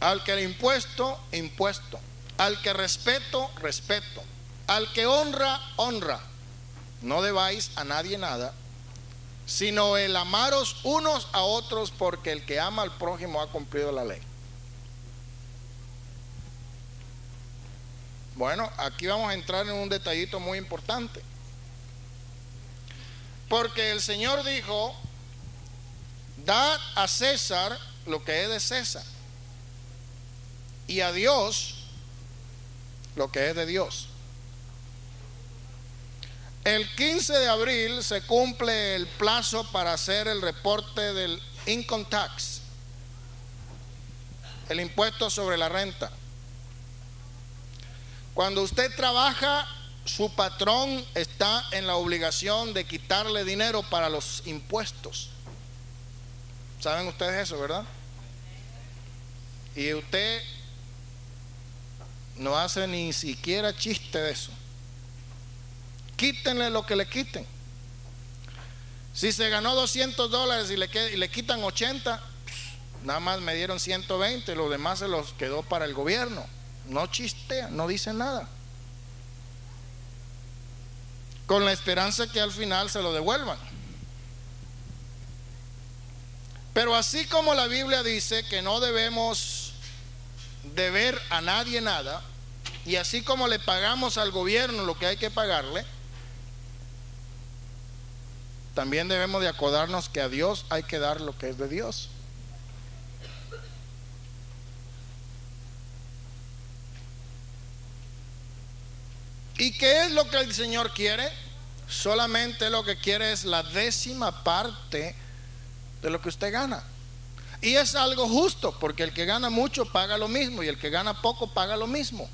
Al que impuesto, impuesto. Al que respeto, respeto. Al que honra, honra. No debáis a nadie nada, sino el amaros unos a otros, porque el que ama al prójimo ha cumplido la ley. Bueno, aquí vamos a entrar en un detallito muy importante. Porque el Señor dijo, Dad a César lo que es de César y a Dios lo que es de Dios. El 15 de abril se cumple el plazo para hacer el reporte del income tax, el impuesto sobre la renta. Cuando usted trabaja, su patrón está en la obligación de quitarle dinero para los impuestos. ¿Saben ustedes eso, verdad? Y usted no hace ni siquiera chiste de eso. Quítenle lo que le quiten. Si se ganó 200 dólares y le, quitan 80, nada más me dieron 120, lo demás se los quedó para el gobierno. No chistea, no dice nada. Con la esperanza que al final se lo devuelvan. Pero así como la Biblia dice que no debemos deber a nadie nada, y así como le pagamos al gobierno lo que hay que pagarle, también debemos de acordarnos que a Dios hay que dar lo que es de Dios. ¿Y qué es lo que el Señor quiere? Solamente lo que quiere es la décima parte de lo que usted gana. Y es algo justo, porque el que gana mucho paga lo mismo y el que gana poco paga lo mismo.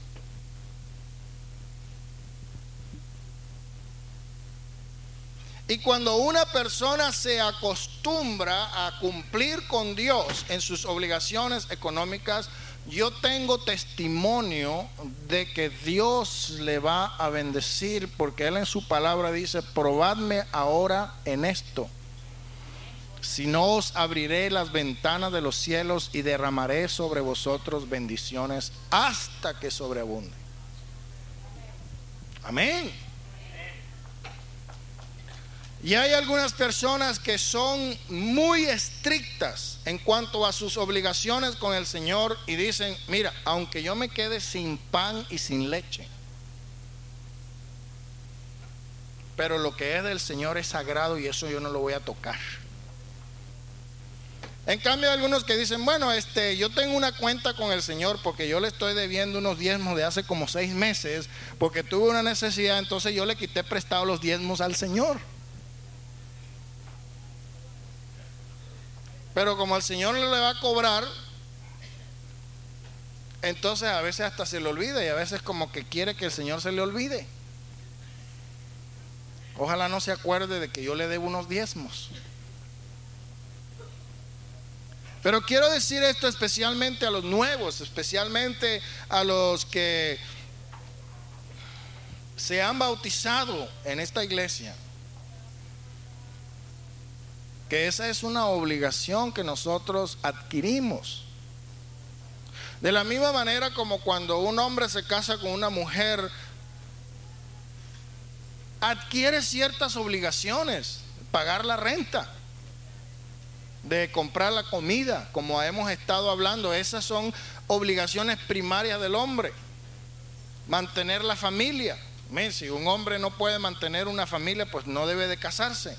Y cuando una persona se acostumbra a cumplir con Dios en sus obligaciones económicas, yo tengo testimonio de que Dios le va a bendecir porque Él en su palabra dice, probadme ahora en esto si no os abriré las ventanas de los cielos y derramaré sobre vosotros bendiciones hasta que sobreabunde. Amén. Y hay algunas personas que son muy estrictas en cuanto a sus obligaciones con el Señor y dicen, mira, aunque yo me quede sin pan y sin leche, pero lo que es del Señor es sagrado y eso yo no lo voy a tocar. En cambio, hay algunos que dicen, bueno, este, yo tengo una cuenta con el Señor porque yo le estoy debiendo unos diezmos de hace como seis meses, porque tuve una necesidad, entonces yo le quité prestado los diezmos al Señor. Pero como el Señor le va a cobrar, entonces a veces hasta se le olvida y a veces como que quiere que el Señor se le olvide. Ojalá no se acuerde de que yo le debo unos diezmos. Pero quiero decir esto especialmente a los nuevos, especialmente a los que se han bautizado en esta iglesia. Que esa es una obligación que nosotros adquirimos. De la misma manera como cuando un hombre se casa con una mujer, adquiere ciertas obligaciones, pagar la renta, de comprar la comida, como hemos estado hablando, esas son obligaciones primarias del hombre. Mantener la familia. Si un hombre no puede mantener una familia, pues no debe de casarse.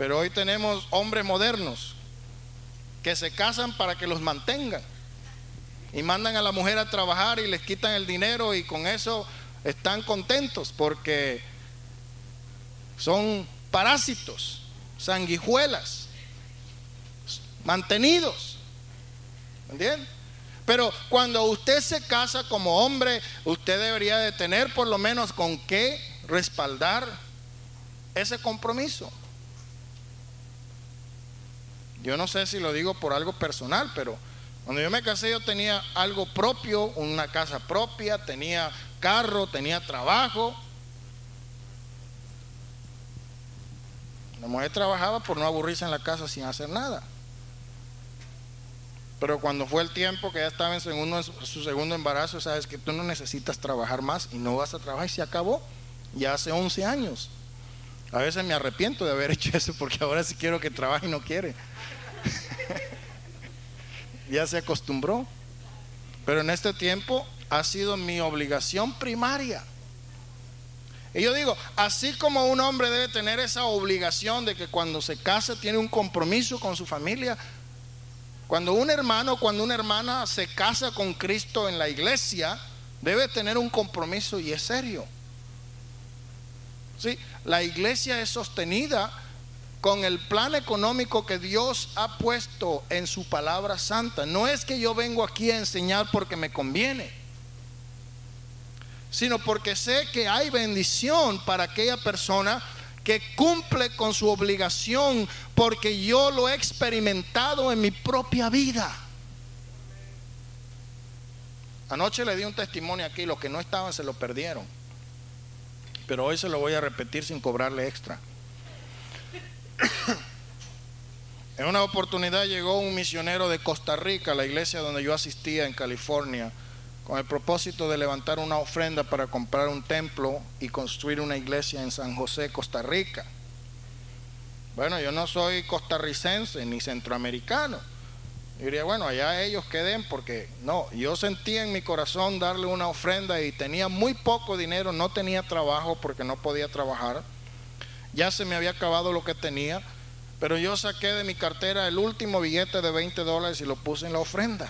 Pero hoy tenemos hombres modernos que se casan para que los mantengan. Y mandan a la mujer a trabajar y les quitan el dinero y con eso están contentos porque son parásitos, sanguijuelas, mantenidos. ¿Entiendes? Pero cuando usted se casa como hombre, usted debería de tener por lo menos con qué respaldar ese compromiso. Yo no sé si lo digo por algo personal, pero cuando yo me casé yo tenía algo propio, una casa propia, tenía carro, tenía trabajo. La mujer trabajaba por no aburrirse en la casa sin hacer nada. Pero cuando fue el tiempo que ya estaba en su segundo embarazo, sabes que tú no necesitas trabajar más y no vas a trabajar y se acabó. Ya hace 11 años. A veces me arrepiento de haber hecho eso porque ahora sí quiero que trabaje y no quiere. ya se acostumbró. Pero en este tiempo ha sido mi obligación primaria. Y yo digo, así como un hombre debe tener esa obligación de que cuando se casa tiene un compromiso con su familia, cuando un hermano, cuando una hermana se casa con Cristo en la iglesia, debe tener un compromiso y es serio. ¿Sí? La iglesia es sostenida con el plan económico que Dios ha puesto en su palabra santa. No es que yo vengo aquí a enseñar porque me conviene, sino porque sé que hay bendición para aquella persona que cumple con su obligación porque yo lo he experimentado en mi propia vida. Anoche le di un testimonio aquí, los que no estaban se lo perdieron. Pero hoy se lo voy a repetir sin cobrarle extra. en una oportunidad llegó un misionero de Costa Rica, la iglesia donde yo asistía en California con el propósito de levantar una ofrenda para comprar un templo y construir una iglesia en San José, Costa Rica. Bueno, yo no soy costarricense ni centroamericano. Yo diría, bueno, allá ellos queden porque no, yo sentía en mi corazón darle una ofrenda y tenía muy poco dinero, no tenía trabajo porque no podía trabajar. Ya se me había acabado lo que tenía, pero yo saqué de mi cartera el último billete de 20 dólares y lo puse en la ofrenda.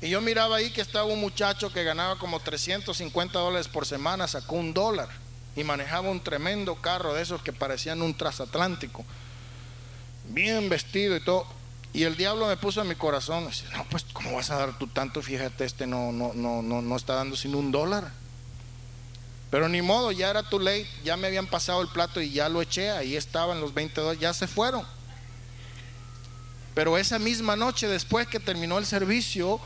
Y yo miraba ahí que estaba un muchacho que ganaba como 350 dólares por semana, sacó un dólar y manejaba un tremendo carro de esos que parecían un transatlántico, bien vestido y todo. Y el diablo me puso en mi corazón, dice, no, pues ¿cómo vas a dar tú tanto? Fíjate, este no, no, no, no, no está dando sino un dólar. Pero ni modo, ya era too late, ya me habían pasado el plato y ya lo eché, ahí estaban los 20 dólares, ya se fueron. Pero esa misma noche, después que terminó el servicio,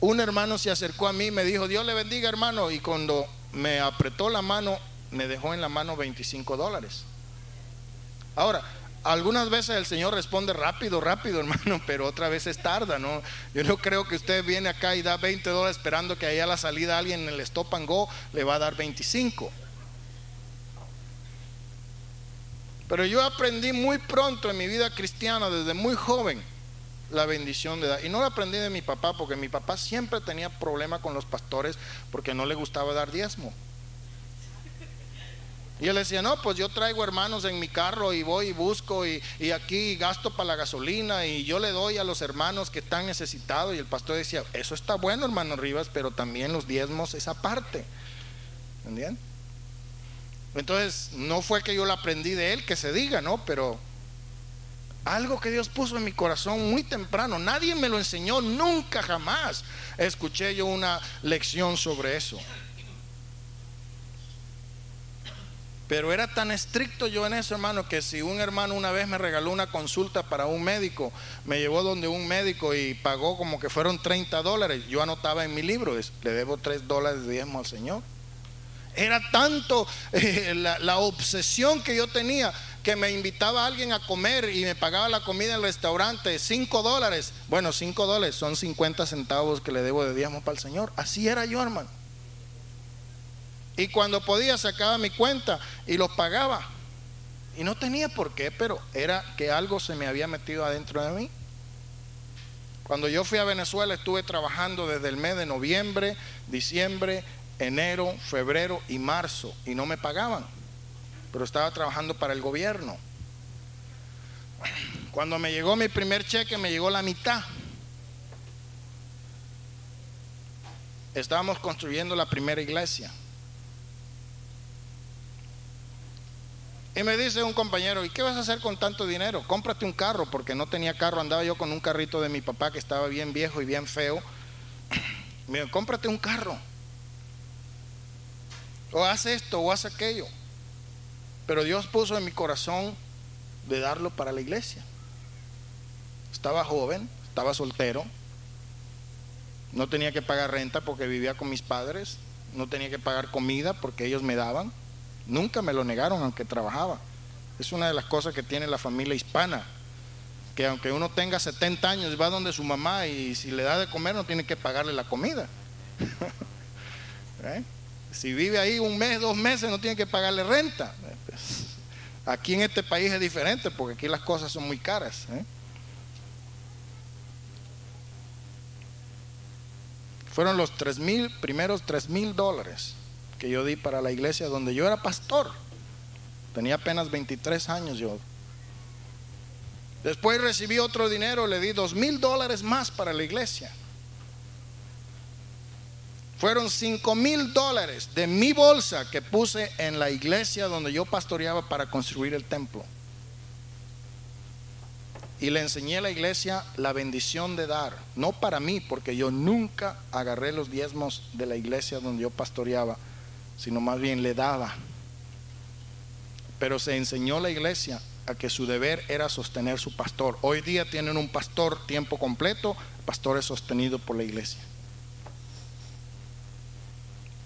un hermano se acercó a mí y me dijo, Dios le bendiga hermano, y cuando me apretó la mano, me dejó en la mano 25 dólares. Ahora, algunas veces el Señor responde rápido, rápido, hermano, pero otras veces tarda, ¿no? Yo no creo que usted viene acá y da 20 dólares esperando que allá a la salida alguien en el stop and go le va a dar 25. Pero yo aprendí muy pronto en mi vida cristiana, desde muy joven, la bendición de dar. Y no lo aprendí de mi papá, porque mi papá siempre tenía problema con los pastores porque no le gustaba dar diezmo. Y él decía, no, pues yo traigo hermanos en mi carro y voy y busco y, y, aquí gasto para la gasolina y yo le doy a los hermanos que están necesitados. Y el pastor decía, eso está bueno, hermano Rivas, pero también los diezmos esa parte. ¿Entienden? Entonces, no fue que yo lo aprendí de él, que se diga, ¿no? Pero algo que Dios puso en mi corazón muy temprano. Nadie me lo enseñó, nunca jamás escuché yo una lección sobre eso. Pero era tan estricto yo en eso, hermano, que si un hermano una vez me regaló una consulta para un médico, me llevó donde un médico y pagó como que fueron 30 dólares, yo anotaba en mi libro, le debo 3 dólares de diezmo al Señor. Era tanto eh, la, la obsesión que yo tenía que me invitaba a alguien a comer y me pagaba la comida en el restaurante, 5 dólares. Bueno, 5 dólares son 50 centavos que le debo de diezmo para el Señor. Así era yo, hermano. Y cuando podía sacaba mi cuenta y los pagaba. Y no tenía por qué, pero era que algo se me había metido adentro de mí. Cuando yo fui a Venezuela estuve trabajando desde el mes de noviembre, diciembre, enero, febrero y marzo y no me pagaban. Pero estaba trabajando para el gobierno. Cuando me llegó mi primer cheque me llegó la mitad. Estábamos construyendo la primera iglesia. Y me dice un compañero, ¿y qué vas a hacer con tanto dinero? Cómprate un carro, porque no tenía carro, andaba yo con un carrito de mi papá que estaba bien viejo y bien feo. Me dijo, cómprate un carro. O haz esto o haz aquello. Pero Dios puso en mi corazón de darlo para la iglesia. Estaba joven, estaba soltero, no tenía que pagar renta porque vivía con mis padres, no tenía que pagar comida porque ellos me daban. Nunca me lo negaron aunque trabajaba. Es una de las cosas que tiene la familia hispana, que aunque uno tenga 70 años, va donde su mamá y si le da de comer no tiene que pagarle la comida. ¿Eh? Si vive ahí un mes, dos meses, no tiene que pagarle renta. Aquí en este país es diferente porque aquí las cosas son muy caras. ¿eh? Fueron los tres mil, primeros tres mil dólares que yo di para la iglesia donde yo era pastor. Tenía apenas 23 años yo. Después recibí otro dinero, le di dos mil dólares más para la iglesia. Fueron cinco mil dólares de mi bolsa que puse en la iglesia donde yo pastoreaba para construir el templo. Y le enseñé a la iglesia la bendición de dar, no para mí, porque yo nunca agarré los diezmos de la iglesia donde yo pastoreaba sino más bien le daba. Pero se enseñó la iglesia a que su deber era sostener su pastor. Hoy día tienen un pastor tiempo completo, pastor es sostenido por la iglesia.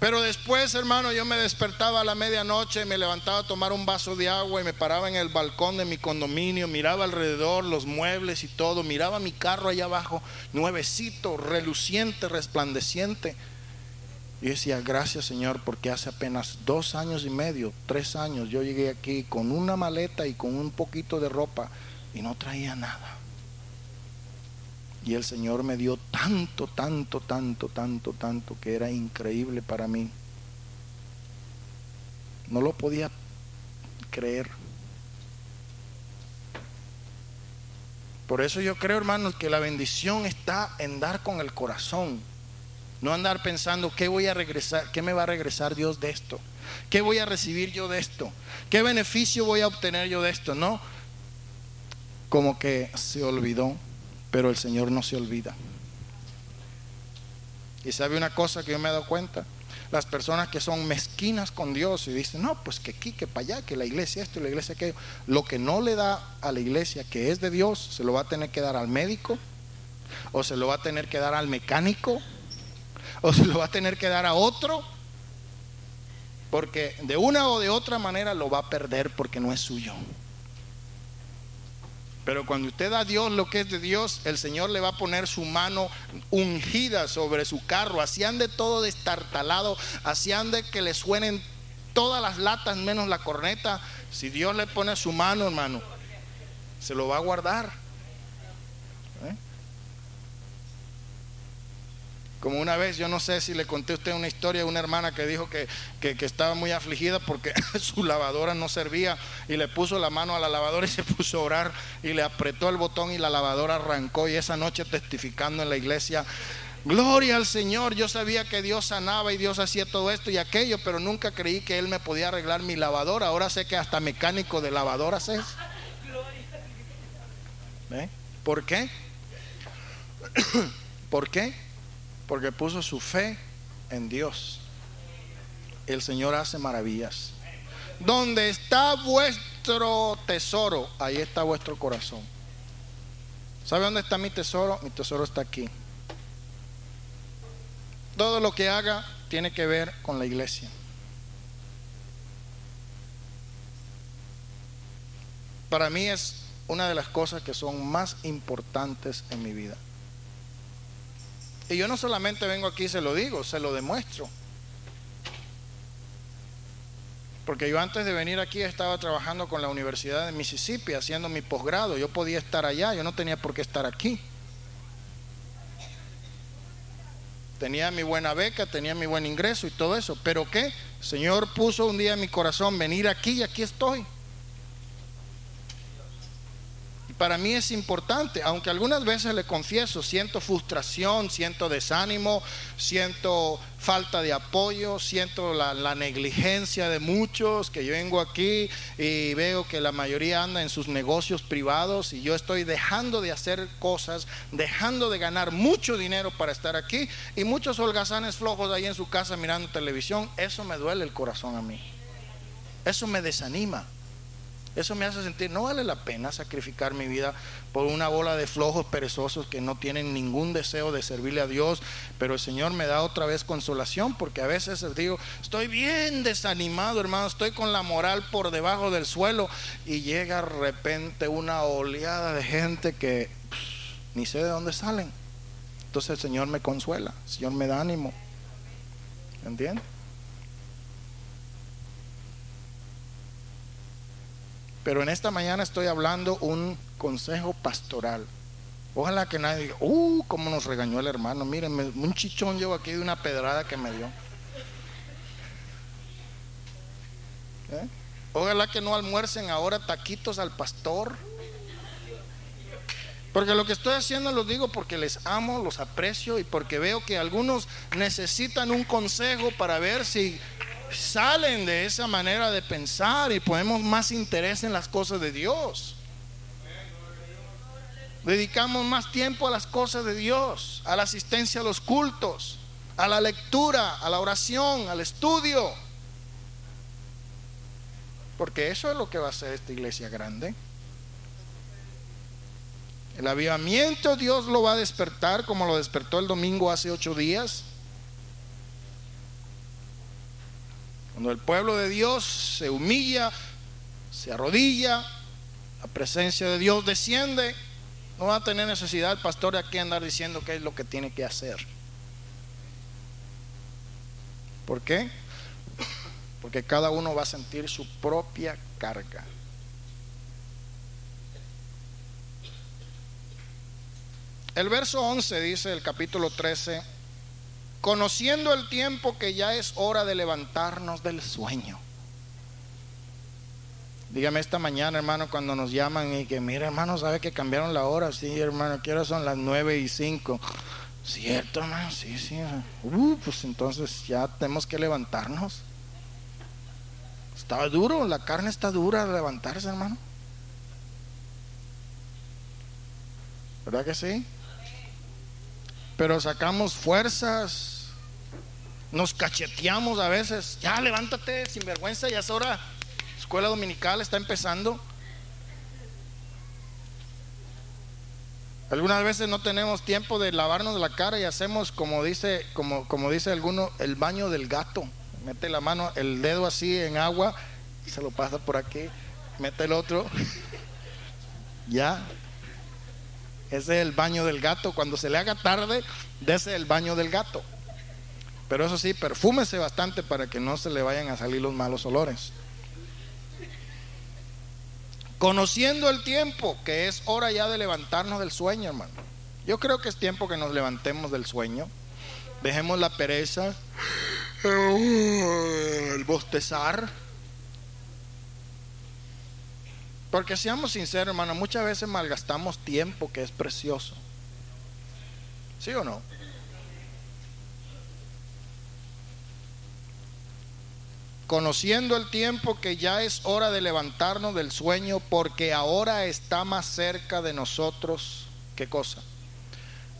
Pero después, hermano, yo me despertaba a la medianoche, me levantaba a tomar un vaso de agua y me paraba en el balcón de mi condominio, miraba alrededor los muebles y todo, miraba mi carro allá abajo, nuevecito, reluciente, resplandeciente. Y decía, gracias Señor, porque hace apenas dos años y medio, tres años, yo llegué aquí con una maleta y con un poquito de ropa y no traía nada. Y el Señor me dio tanto, tanto, tanto, tanto, tanto, que era increíble para mí. No lo podía creer. Por eso yo creo, hermanos, que la bendición está en dar con el corazón. No andar pensando qué voy a regresar, qué me va a regresar Dios de esto, qué voy a recibir yo de esto, qué beneficio voy a obtener yo de esto. No, como que se olvidó, pero el Señor no se olvida. Y sabe una cosa que yo me he dado cuenta, las personas que son mezquinas con Dios y dicen, no, pues que aquí, que para allá, que la iglesia esto y la iglesia aquello, lo que no le da a la iglesia que es de Dios, se lo va a tener que dar al médico, o se lo va a tener que dar al mecánico, o se lo va a tener que dar a otro, porque de una o de otra manera lo va a perder porque no es suyo. Pero cuando usted da a Dios lo que es de Dios, el Señor le va a poner su mano ungida sobre su carro. Así ande todo destartalado, así ande que le suenen todas las latas menos la corneta. Si Dios le pone su mano, hermano, se lo va a guardar. Como una vez, yo no sé si le conté a usted una historia de una hermana que dijo que, estaba muy afligida porque su lavadora no servía y le puso la mano a la lavadora y se puso a orar y le apretó el botón y la lavadora arrancó y esa noche testificando en la iglesia, gloria al Señor, yo sabía que Dios sanaba y Dios hacía todo esto y aquello, pero nunca creí que Él me podía arreglar mi lavadora, ahora sé que hasta mecánico de lavadoras es. ¿Eh? ¿Por qué? ¿Por qué? Porque puso su fe en Dios. El Señor hace maravillas. Donde está vuestro tesoro, ahí está vuestro corazón. ¿Sabe dónde está mi tesoro? Mi tesoro está aquí. Todo lo que haga tiene que ver con la iglesia. Para mí es una de las cosas que son más importantes en mi vida. Y yo no solamente vengo aquí y se lo digo, se lo demuestro. Porque yo antes de venir aquí estaba trabajando con la Universidad de Mississippi haciendo mi posgrado. Yo podía estar allá, yo no tenía por qué estar aquí. Tenía mi buena beca, tenía mi buen ingreso y todo eso. Pero ¿qué? El Señor puso un día en mi corazón venir aquí y aquí estoy. Para mí es importante, aunque algunas veces le confieso, siento frustración, siento desánimo, siento falta de apoyo, siento la, negligencia de muchos, que yo vengo aquí y veo que la mayoría anda en sus negocios privados y yo estoy dejando de hacer cosas, dejando de ganar mucho dinero para estar aquí y muchos holgazanes flojos ahí en su casa mirando televisión, eso me duele el corazón a mí, eso me desanima. Eso me hace sentir, no vale la pena sacrificar mi vida por una bola de flojos perezosos que no tienen ningún deseo de servirle a Dios, pero el Señor me da otra vez consolación porque a veces digo, estoy bien desanimado, hermano, estoy con la moral por debajo del suelo y llega de repente una oleada de gente que ni sé de dónde salen. Entonces el Señor me consuela, el Señor me da ánimo. ¿Entiendes? Pero en esta mañana estoy hablando un consejo pastoral. Ojalá que nadie diga, uh, cómo nos regañó el hermano. Miren, un chichón llevo aquí de una pedrada que me dio. ¿Eh? Ojalá que no almuercen ahora taquitos al pastor. Porque lo que estoy haciendo lo digo porque les amo, los aprecio y porque veo que algunos necesitan un consejo para ver si salen de esa manera de pensar y ponemos más interés en las cosas de Dios. Dedicamos más tiempo a las cosas de Dios, a la asistencia a los cultos, a la lectura, a la oración, al estudio. Porque eso es lo que va a hacer esta iglesia grande. El avivamiento Dios lo va a despertar como lo despertó el domingo hace ocho días. Cuando el pueblo de Dios se humilla, se arrodilla, la presencia de Dios desciende, no va a tener necesidad el pastor de aquí andar diciendo qué es lo que tiene que hacer. ¿Por qué? Porque cada uno va a sentir su propia carga. El verso 11 dice el capítulo 13 conociendo el tiempo que ya es hora de levantarnos del sueño. Dígame esta mañana, hermano, cuando nos llaman y que, mira, hermano, ¿sabe que cambiaron la hora? Sí, hermano, ¿qué hora son las nueve y cinco? Cierto, hermano, sí, sí. Uh, pues entonces ya tenemos que levantarnos. Estaba duro, la carne está dura de levantarse, hermano. ¿Verdad que sí? Pero sacamos fuerzas, nos cacheteamos a veces. Ya levántate, sin vergüenza, ya es hora. Escuela dominical está empezando. Algunas veces no tenemos tiempo de lavarnos la cara y hacemos como dice, como, como dice alguno, el baño del gato. Mete la mano, el dedo así en agua, y se lo pasa por aquí, mete el otro. ya, ese es el baño del gato. Cuando se le haga tarde, dese el baño del gato. Pero eso sí, perfúmese bastante para que no se le vayan a salir los malos olores. Conociendo el tiempo, que es hora ya de levantarnos del sueño, hermano. Yo creo que es tiempo que nos levantemos del sueño. Dejemos la pereza, el bostezar Porque seamos sinceros, hermano, muchas veces malgastamos tiempo que es precioso. ¿Sí o no? Conociendo el tiempo que ya es hora de levantarnos del sueño, porque ahora está más cerca de nosotros, ¿qué cosa?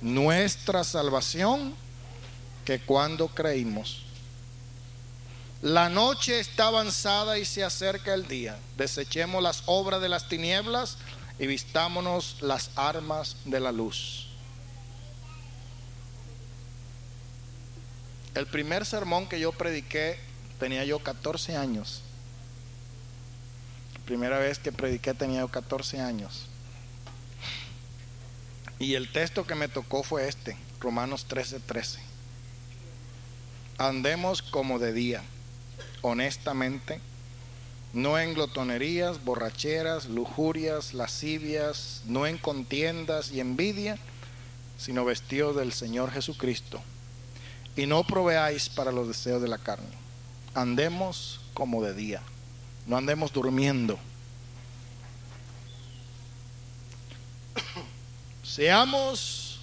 Nuestra salvación que cuando creímos. La noche está avanzada y se acerca el día. Desechemos las obras de las tinieblas y vistámonos las armas de la luz. El primer sermón que yo prediqué tenía yo 14 años. primera vez que prediqué tenía yo 14 años. Y el texto que me tocó fue este, Romanos 13:13. 13. Andemos como de día, honestamente, no en glotonerías, borracheras, lujurias, lascivias, no en contiendas y envidia, sino vestidos del Señor Jesucristo. Y no proveáis para los deseos de la carne. Andemos como de día, no andemos durmiendo. Seamos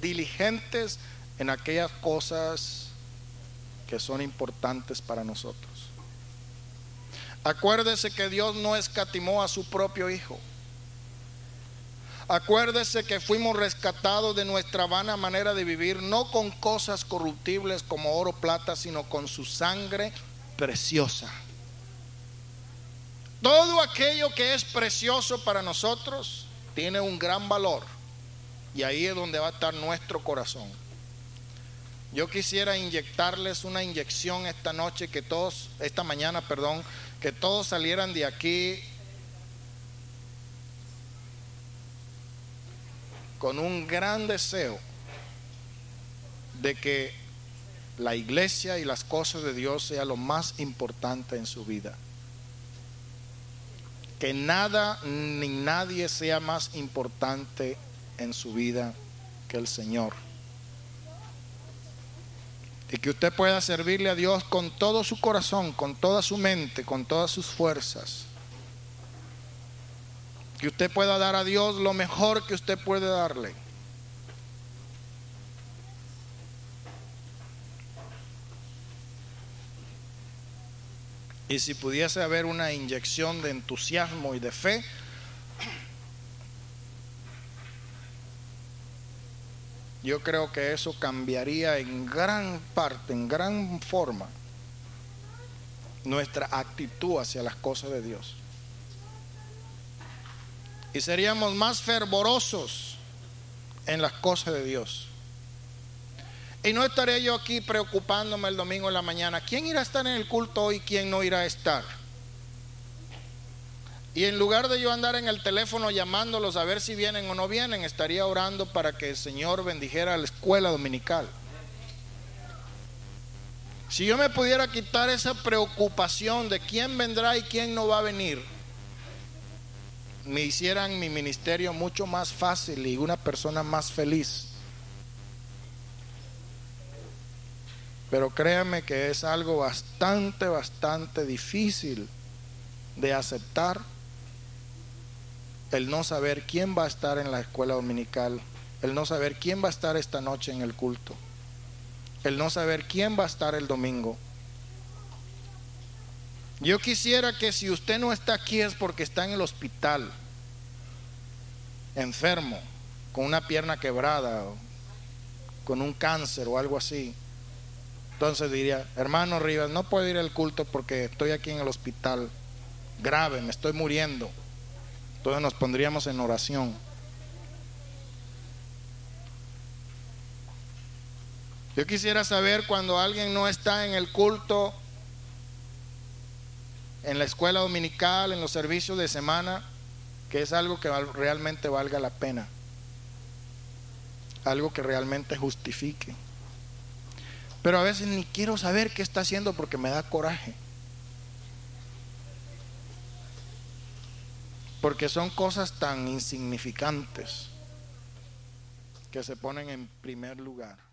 diligentes en aquellas cosas que son importantes para nosotros. Acuérdese que Dios no escatimó a su propio Hijo. Acuérdese que fuimos rescatados de nuestra vana manera de vivir, no con cosas corruptibles como oro, plata, sino con su sangre preciosa. Todo aquello que es precioso para nosotros tiene un gran valor. Y ahí es donde va a estar nuestro corazón. Yo quisiera inyectarles una inyección esta noche, que todos, esta mañana, perdón, que todos salieran de aquí con un gran deseo de que la iglesia y las cosas de Dios sea lo más importante en su vida. Que nada ni nadie sea más importante en su vida que el Señor y que usted pueda servirle a Dios con todo su corazón, con toda su mente, con todas sus fuerzas. Que usted pueda dar a Dios lo mejor que usted puede darle. Y si pudiese haber una inyección de entusiasmo y de fe, yo creo que eso cambiaría en gran parte, en gran forma, nuestra actitud hacia las cosas de Dios. Y seríamos más fervorosos en las cosas de Dios. Y no estaré yo aquí preocupándome el domingo en la mañana. ¿Quién irá a estar en el culto hoy? ¿Quién no irá a estar? Y en lugar de yo andar en el teléfono llamándolos a ver si vienen o no vienen, estaría orando para que el Señor bendijera la escuela dominical. Si yo me pudiera quitar esa preocupación de quién vendrá y quién no va a venir, me hicieran mi ministerio mucho más fácil y una persona más feliz. Pero créanme que es algo bastante, bastante difícil de aceptar el no saber quién va a estar en la escuela dominical, el no saber quién va a estar esta noche en el culto, el no saber quién va a estar el domingo. Yo quisiera que si usted no está aquí es porque está en el hospital, enfermo, con una pierna quebrada, con un cáncer o algo así. Entonces diría, hermano Rivas, no puedo ir al culto porque estoy aquí en el hospital, grave, me estoy muriendo. Entonces nos pondríamos en oración. Yo quisiera saber cuando alguien no está en el culto, en la escuela dominical, en los servicios de semana, que es algo que realmente valga la pena. Algo que realmente justifique. Pero a veces ni quiero saber qué está haciendo porque me da coraje. Porque son cosas tan insignificantes que se ponen en primer lugar.